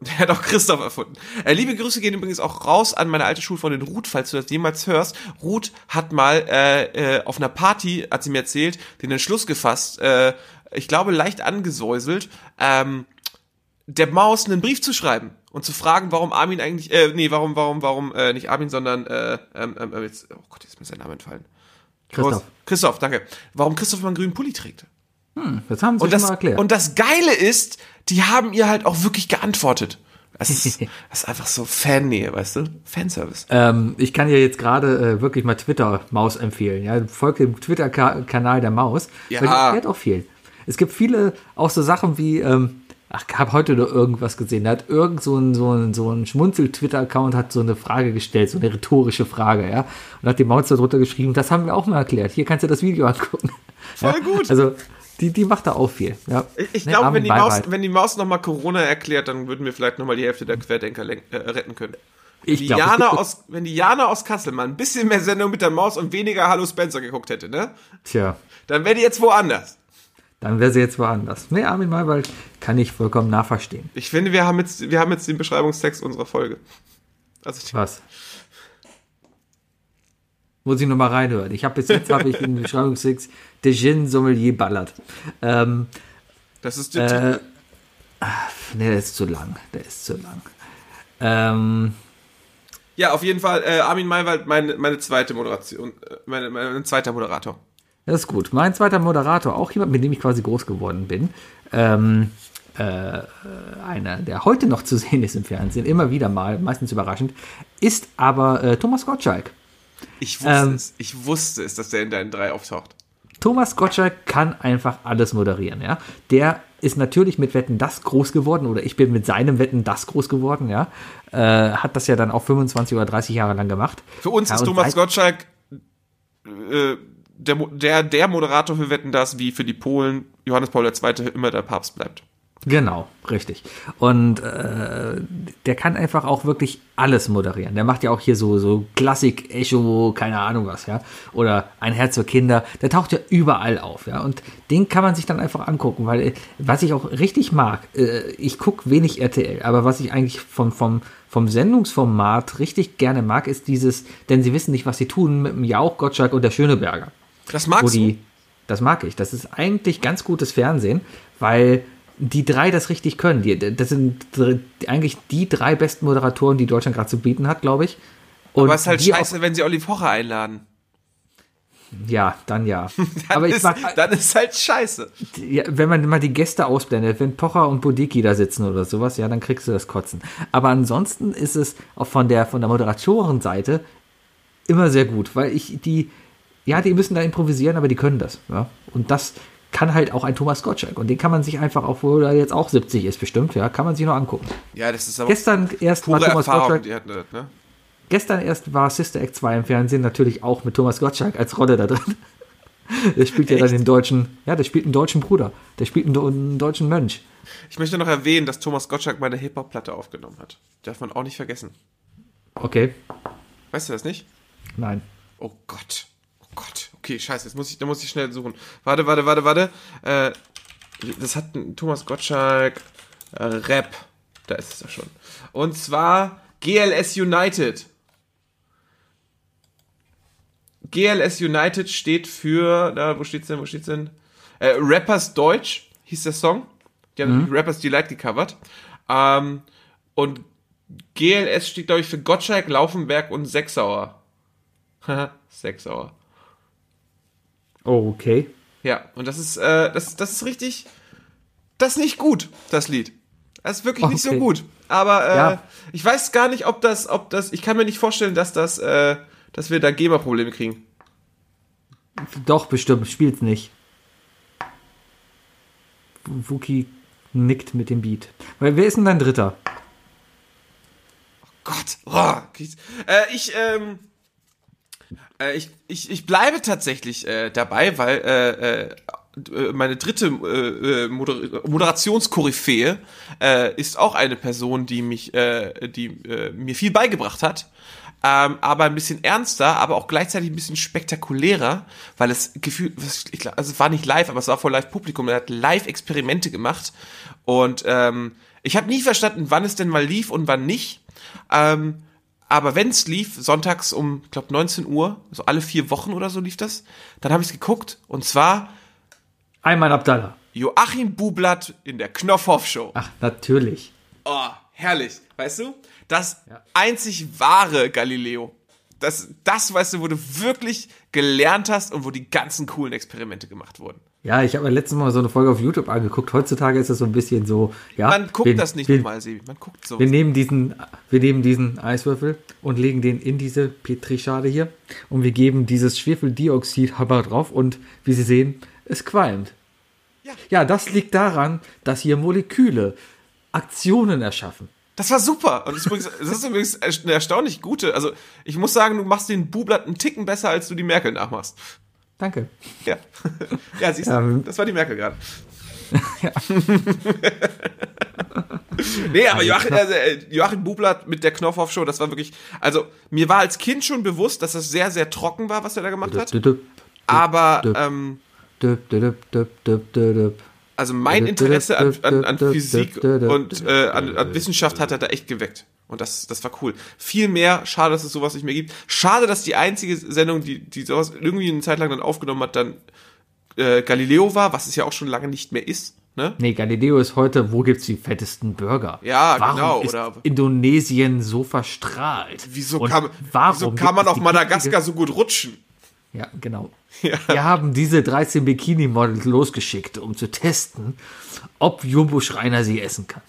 Der hat auch Christoph erfunden. Äh, liebe Grüße gehen übrigens auch raus an meine alte Schulfreundin Ruth, falls du das jemals hörst. Ruth hat mal äh, äh, auf einer Party, hat sie mir erzählt, den Entschluss gefasst, äh, ich glaube leicht angesäuselt, ähm, der Maus einen Brief zu schreiben und zu fragen, warum Armin eigentlich, äh, nee, warum, warum, warum, äh, nicht Armin, sondern, äh, ähm, ähm, jetzt, oh Gott, jetzt ist mir sein Name entfallen. Christoph. Christoph, danke. Warum Christoph mal einen grünen Pulli trägt. Das haben sie Und schon das, mal erklärt. und das Geile ist, die haben ihr halt auch wirklich geantwortet. Das ist, <laughs> das ist einfach so Fannähe, weißt du? Fanservice. Ähm, ich kann dir jetzt gerade äh, wirklich mal Twitter-Maus empfehlen. Ja? Folgt dem Twitter-Kanal der Maus. Ja. Weil die erklärt auch viel. Es gibt viele, auch so Sachen wie, ähm, ach, ich habe heute noch irgendwas gesehen. Da hat irgend so ein, so ein, so ein Schmunzel-Twitter-Account hat so eine Frage gestellt, so eine rhetorische Frage, ja. Und hat die Maus darunter geschrieben, das haben wir auch mal erklärt. Hier kannst du das Video angucken. Voll ja? gut. <laughs> Also, die, die macht da auch viel. Ja. Ich, Ne, glaube, wenn die Maus, wenn die Maus nochmal Corona erklärt, dann würden wir vielleicht nochmal die Hälfte der Querdenker äh, retten können. Wenn Ich die, Jana aus, wenn die Jana aus Kassel mal ein bisschen mehr Sendung mit der Maus und weniger Hallo Spencer geguckt hätte, ne? Tja. Dann wäre die jetzt woanders. Dann wäre sie jetzt woanders. Nee, Armin Maywald kann ich vollkommen nachverstehen. Ich finde, wir haben jetzt, wir haben jetzt den Beschreibungstext unserer Folge. Also, Was? Muss ich nochmal reinhören. Ich habe bis jetzt habe ich den Beschreibungstext De Gin Sommelier ballert. Ähm, das ist der äh, nee, der ist zu lang. Der ist zu lang. Ähm, Ja, auf jeden Fall, äh, Armin Maywald, meine, meine zweite Moderation, äh, meine, mein zweiter Moderator. das ist gut. Mein zweiter Moderator, auch jemand, mit dem ich quasi groß geworden bin. Ähm, äh, einer, der heute noch zu sehen ist im Fernsehen, immer wieder mal, meistens überraschend, ist aber äh, Thomas Gottschalk. Ich wusste Ähm, es. Ich wusste es, dass der in deinen drei auftaucht. Thomas Gottschalk kann einfach alles moderieren, ja. Der ist natürlich mit Wetten das groß geworden oder ich bin mit seinem Wetten das groß geworden, ja. Äh, hat das ja dann auch 25 oder 30 Jahre lang gemacht. Für uns Ja, ist Thomas Gottschalk äh, der, der, der Moderator für Wetten das, wie für die Polen Johannes Paul II. immer der Papst bleibt. Genau, richtig. Und äh, der kann einfach auch wirklich alles moderieren. Der macht ja auch hier so, so Klassik, Echo, keine Ahnung was, ja. Oder ein Herz für Kinder. Der taucht ja überall auf, ja. Und den kann man sich dann einfach angucken, weil äh, was ich auch richtig mag, äh, ich gucke wenig RTL, aber was ich eigentlich vom, vom, vom Sendungsformat richtig gerne mag, ist dieses, denn sie wissen nicht, was sie tun, mit dem Jauch, Gottschalk und der Schöneberger Das magst die, du? das mag ich. Das ist eigentlich ganz gutes Fernsehen, weil die drei das richtig können. Die, das sind eigentlich die drei besten Moderatoren, die Deutschland gerade zu bieten hat, glaube ich. Und Aber es ist halt scheiße, wenn sie Olli Pocher einladen. Ja, dann ja. <laughs> Dann, Aber ist, mag, dann ist halt scheiße. ja, wenn man mal die Gäste ausblendet, wenn Pocher und Bodiki da sitzen oder sowas, ja, dann kriegst du das Kotzen. Aber ansonsten ist es auch von der, von der Moderatorenseite immer sehr gut, weil ich die, ja, die müssen da improvisieren, aber die können das. Ja? Und das kann halt auch ein Thomas Gottschalk. Und den kann man sich einfach, obwohl er jetzt auch 70 ist bestimmt, ja, kann man sich noch angucken. Ja, das ist aber Gestern erst war pure Thomas Erfahrung, Gottschalk, das, ne? gestern erst war Sister Act 2 im Fernsehen, natürlich auch mit Thomas Gottschalk als Rolle da drin. Der spielt ja dann den deutschen, ja, der spielt einen deutschen Bruder. Der spielt einen, einen deutschen Mönch. Ich möchte noch erwähnen, dass Thomas Gottschalk meine Hip-Hop-Platte aufgenommen hat. Darf man auch nicht vergessen. Okay, Weißt du das nicht? nein. Oh Gott. Oh Gott. Okay, scheiße, jetzt muss ich, da muss ich schnell suchen. Warte, warte, warte, warte. Äh, das hat Thomas Gottschalk äh, Rap. Da ist es ja schon. Und zwar GLS United. GLS United steht für, da, wo steht's denn, wo steht's denn? Äh, Rappers Deutsch hieß der Song. Die haben Rappers Delight gecovert. Ähm, und GLS steht, glaube ich, für Gottschalk, Laufenberg und Sechsauer. Haha, <laughs> Sechsauer. Oh, okay. Ja, und das ist, äh, das, das ist richtig, das ist nicht gut, das Lied. Das ist wirklich nicht so Okay. gut. Aber äh, Ja. ich weiß gar nicht, ob das, ob das, ich kann mir nicht vorstellen, dass das, äh, dass wir da GEMA-Probleme kriegen. Doch, bestimmt, spielt's nicht. Wookie nickt mit dem Beat. Weil wer ist denn dein Dritter? Gott, oh, äh, ich, ähm, äh, ich, ich, ich bleibe tatsächlich äh, dabei, weil äh, äh, äh, meine dritte äh, äh, Moder Moderationskoryphäe äh, ist auch eine Person, die mich, äh, die äh, mir viel beigebracht hat. Ähm, aber ein bisschen ernster, aber auch gleichzeitig ein bisschen spektakulärer, weil es glaub, also es war nicht live, aber es war vor Live-Publikum. Er hat Live-Experimente gemacht und ähm, ich habe nie verstanden, wann es denn mal lief und wann nicht. Ähm, aber wenn es lief, sonntags um, ich glaube 19 Uhr, so alle vier Wochen oder so lief das, dann habe ich es geguckt und zwar Ayman Abdallah. Joachim Bublatt in der Knopfhoff Show. Ach, natürlich. Oh, herrlich. Weißt du? Das einzig wahre Galileo. Das, das, weißt du, wo du wirklich gelernt hast und wo die ganzen coolen Experimente gemacht wurden. Ja, ich habe mir letztes Mal so eine Folge auf YouTube angeguckt. Heutzutage ist es so ein bisschen so, ja. Man guckt wir, das nicht wir, nochmal, Sebi. Man guckt so. Wir nehmen diesen, wir nehmen diesen Eiswürfel und legen den in diese Petrischale hier und wir geben dieses Schwefeldioxid Hammer drauf und wie Sie sehen, es qualmt. Ja. ja, das liegt daran, dass hier Moleküle Aktionen erschaffen. Das war super. Und das ist übrigens, das ist übrigens eine erstaunlich gute. Also, ich muss sagen, du machst den Bublatt einen Ticken besser, als du die Merkel nachmachst. Danke. Ja. Ja, siehst du, Ähm. das war die Merkel gerade. nee, aber Joachim, also, äh, Joachim Bublatt mit der Knopfhoff Show, das war wirklich, also mir war als Kind schon bewusst, dass das sehr, sehr trocken war, was er da gemacht hat. Aber ähm, also mein Interesse an, an, an Physik und äh, an, an Wissenschaft hat er da echt geweckt. Und das, das war cool. Viel mehr, schade, dass es sowas nicht mehr gibt. Schade, dass die einzige Sendung, die, die sowas irgendwie eine Zeit lang dann aufgenommen hat, dann äh, Galileo war, was es ja auch schon lange nicht mehr ist. Ne? Nee, Galileo ist heute, wo gibt's die fettesten Burger? Ja, warum genau, Ist oder- Indonesien so verstrahlt? Wieso Und kann, warum wieso gibt kann man es auf Madagaskar so gut rutschen? Ja, genau. Ja. Wir haben diese 13 Bikini-Models losgeschickt, um zu testen, ob Jumbo Schreiner sie essen kann.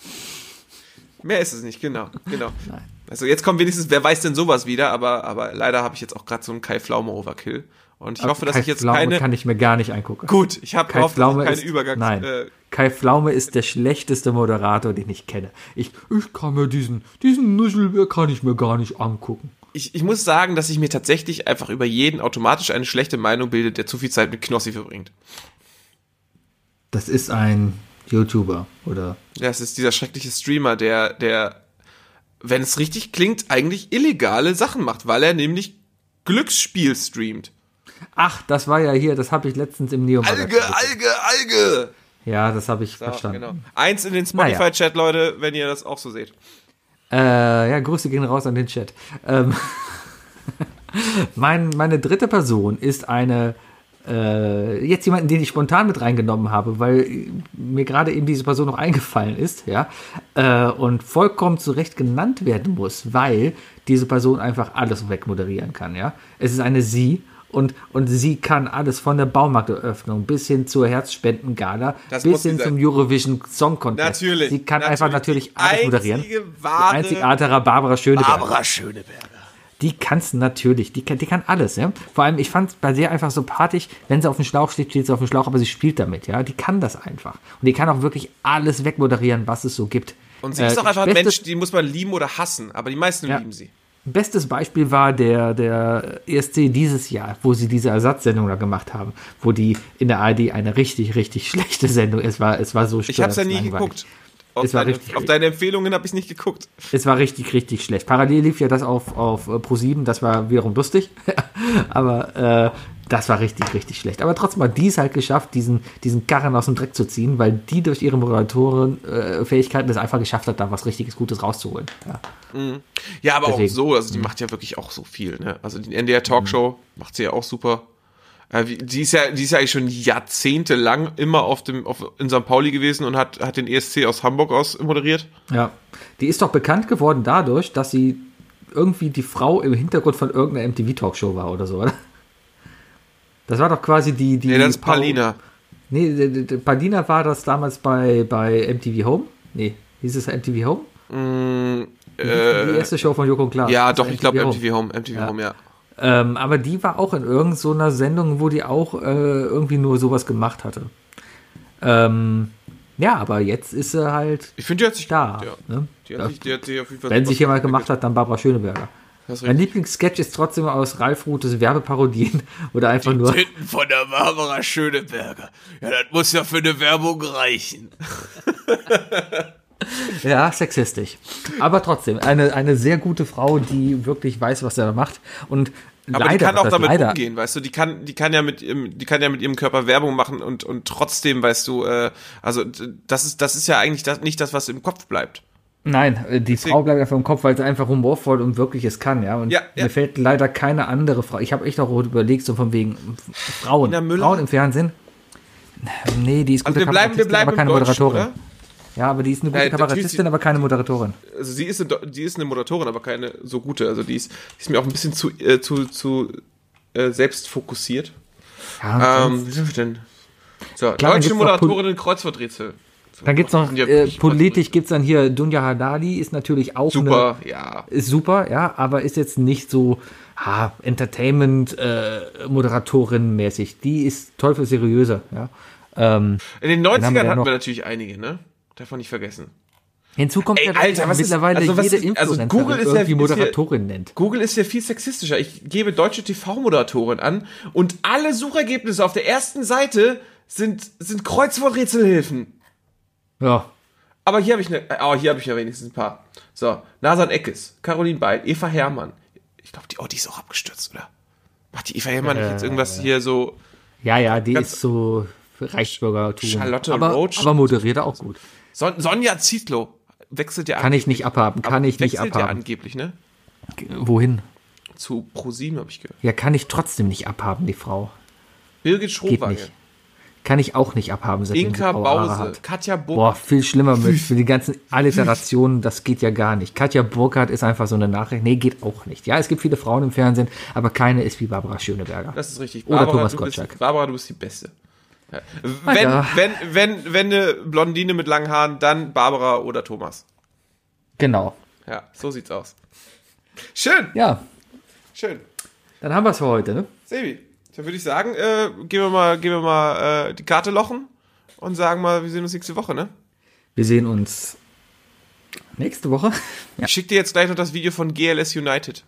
Mehr ist es nicht, genau, genau. <laughs> Also jetzt kommt wenigstens, wer weiß denn sowas wieder, aber, aber leider habe ich jetzt auch gerade so einen Kai Pflaume Overkill. Und ich hoffe, dass Kai ich jetzt Pflaume keine. kann ich mir gar nicht angucken. Gut, ich habe gehofft, dass ich Pflaume keine ist, Übergangs. nein, Äh, Kai Pflaume ist der schlechteste Moderator, den ich kenne. Ich, ich kann mir diesen, diesen Nuschel kann ich mir gar nicht angucken. ich, ich muss sagen, dass ich mir tatsächlich einfach über jeden automatisch eine schlechte Meinung bilde, der zu viel Zeit mit Knossi verbringt. Das ist ein YouTuber oder Das ist dieser schreckliche Streamer, der, der, wenn es richtig klingt, eigentlich illegale Sachen macht, weil er nämlich Glücksspiel streamt. Ach, das war ja hier, das habe ich letztens im Neo Alge, Alge, Alge! Ja, das habe ich Ja, verstanden. genau. Eins in den Naja. Spotify-Chat, Leute, wenn ihr das auch so seht. Äh, ja, Grüße gehen raus an den Chat. Ähm, <laughs> mein, meine dritte Person ist eine, äh, jetzt jemanden, den ich spontan mit reingenommen habe, weil mir gerade eben diese Person noch eingefallen ist, ja, äh, und vollkommen zu Recht genannt werden muss, weil diese Person einfach alles wegmoderieren kann, ja. Es ist eine Sie. Und, und sie kann alles von der Baumarkteröffnung bis hin zur Herzspendengala, Das bis hin sein. zum Eurovision Song Contest. Natürlich. Sie kann einfach natürlich alles moderieren. einzige Die wahre einzigartige Barbara Schöneberger. Barbara Schöneberger. Die kann's natürlich, die kann, die kann alles, ja. Vor allem, ich fand bei der einfach sympathisch, wenn sie auf dem Schlauch steht, steht sie auf dem Schlauch, aber sie spielt damit, ja. Die kann das einfach. Und die kann auch wirklich alles wegmoderieren, was es so gibt. Und sie Äh, ist doch einfach ein Mensch, die muss man lieben oder hassen, aber die meisten Ja. lieben sie. Bestes Beispiel war der, der ESC dieses Jahr, wo sie diese Ersatzsendung da gemacht haben, wo die in der ARD eine richtig, richtig <laughs> schlechte Sendung, es war, es war so Ich habe es ja nie langweilig. geguckt. Auf, Es war deine, richtig- auf deine Empfehlungen habe ich nicht geguckt. Es war richtig, richtig schlecht. Parallel lief ja das auf, auf äh, Pro7, das war wiederum lustig. <laughs> Aber äh, das war richtig, richtig schlecht. Aber trotzdem hat die es halt geschafft, diesen, diesen Karren aus dem Dreck zu ziehen, weil die durch ihre Moderatoren-Fähigkeiten es einfach geschafft hat, da was richtiges Gutes rauszuholen. Ja. Ja, aber Deswegen. auch so, also die macht ja wirklich auch so viel. Ne? Also die NDR Talkshow macht sie ja auch super. Äh, Die ist ja, die ist ja eigentlich schon jahrzehntelang immer auf dem, auf, in St. Pauli gewesen und hat, hat den ESC aus Hamburg aus moderiert. ja. Die ist doch bekannt geworden dadurch, dass sie irgendwie die Frau im Hintergrund von irgendeiner MTV-Talkshow war oder so, oder? Das war doch quasi die. die Nee, das ist Pau- Palina. Nee, Palina war das damals bei, bei MTV Home? Nee, hieß es MTV Home? die erste Show von Joko und Klaas. Äh, Ja, doch, war ich glaube Home. MTV Home, MTV Home, ja. Ähm, aber die war auch in irgendeiner so Sendung, wo die auch äh, irgendwie nur sowas gemacht hatte. Ähm, ja, aber jetzt ist sie halt Ich finde, die hat sich da. Ja, Ne? die hat sich, die hat sich auf jeden Fall Wenn sich jemand gemacht hat, dann Barbara Schöneberger. Mein. Lieblingssketch ist trotzdem aus Ralf Rutes Werbeparodien <laughs> oder einfach nur. Hinten von der Barbara Schöneberger. Ja, das muss ja für eine Werbung reichen. <laughs> Ja, sexistisch. Aber trotzdem, eine, eine sehr gute Frau, die wirklich weiß, was er da macht. Und Aber leider, die kann auch damit leider, umgehen, weißt du, die kann, die kann ja mit ihrem, die kann ja mit ihrem Körper Werbung machen und, und trotzdem, weißt du, äh, also das ist, das ist ja eigentlich das, nicht das, was im Kopf bleibt. Nein, äh, die Frau bleibt einfach im Kopf, weil sie einfach humorvoll und wirklich es kann, ja. Und Ja, ja. mir fällt leider keine andere Frau. Ich habe echt auch überlegt, so von wegen Frauen. Frauen im Fernsehen. Nee, die ist Also gute wir bleiben, wir bleiben aber keine Moderatorin. oder? Ja, aber die ist eine gute Ja, natürlich, Kabarettistin, sie- aber keine Moderatorin. Also sie ist, eine, die ist eine Moderatorin, aber keine so gute. Also die ist, die ist mir auch ein bisschen zu, äh, zu, zu äh, selbst fokussiert. Ja, Ähm, wie sind wir denn? So, Klar, deutsche noch Moderatorinnen in Kreuzworträtsel. Dann gibt's noch, Ja, äh, politisch gibt's dann hier Dunja Haddadi, ist natürlich auch Super, ja. Eine, ist super, ja, aber ist jetzt nicht so ha, Entertainment äh, Moderatorin mäßig. Die ist toll für seriöser, ja. Ähm, In den haben wir 90ern ja hatten noch- wir natürlich einige, ne? Darf man nicht vergessen. hinzu kommt Ey, ja, dass Alter, was ist- mittlerweile also was jede ist- also Google ist ja- irgendwie ist ja- Moderatorin nennt. Google ist ja viel sexistischer. Ich gebe deutsche TV-Moderatoren an und alle Suchergebnisse auf der ersten Seite sind, sind Kreuzworträtselhilfen. Ja, Aber hier habe ich oh, hier habe ich ja wenigstens ein paar. So, Nasan Eckes, Caroline Beil, Eva Herrmann. Ich glaube, die, oh, die ist auch abgestürzt, oder? Macht die Eva Herrmann nicht jetzt irgendwas hier so, ja, ja, die ist so Reichsbürgertum. Charlotte aber, Roach. aber moderiert auch gut. Son Sonja Zietlow wechselt ja Kann ich nicht abhaben, kann ich nicht wechselt ja abhaben. angeblich, ne? Wohin? Zu ProSieben habe ich gehört. Ja, kann ich trotzdem nicht abhaben, die Frau. Birgit Geht Schrowange, nicht. Kann ich auch nicht abhaben, seitdem Inka Haare Bause, hat. Katja Burg. Boah, viel schlimmer mit für die ganzen Alliterationen, das geht ja gar nicht. Katja Burkhardt ist einfach so eine Nachricht. Nee, geht auch nicht. Ja, es gibt viele Frauen im Fernsehen, aber keine ist wie Barbara Schöneberger. Das ist richtig. Oder Thomas Gottschalk. Bist, Barbara, du bist die Beste. Wenn, ja. wenn, wenn, wenn eine Blondine mit langen Haaren, dann Barbara oder Thomas. Genau. Ja, so sieht's aus. Schön, Ja, schön. dann haben wir es für heute, ne? Sebi, dann würde ich sagen, äh, gehen wir mal, gehen wir mal äh, die Karte lochen und sagen mal, wir sehen uns nächste Woche, ne? Wir sehen uns nächste Woche. Ja. Ich schicke dir jetzt gleich noch das Video von GLS United.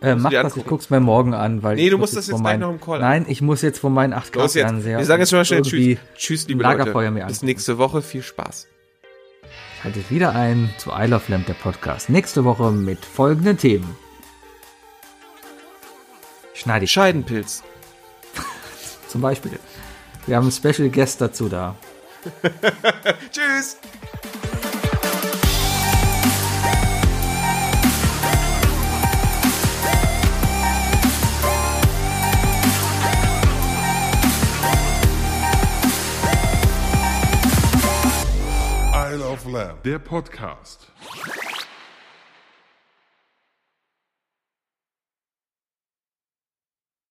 Äh, mach das, ich guck's mir morgen an, weil Nee, du muss musst das vor jetzt gleich noch im Call Nein, ich muss jetzt von meinen 8 Los jetzt. Fernseher Wir sagen jetzt schon mal schnell Tschüss. Tschüss, liebe Lagerfeuer Leute. mir Bis nächste Woche. Viel Spaß. Schaltet wieder ein zu I Love Lamp, der Podcast. Nächste Woche mit folgenden Themen. Schneide ich Scheidenpilz. <laughs> zum Beispiel. Wir haben einen Special Guest dazu da. <laughs> Tschüss. of Lamb, der Podcast.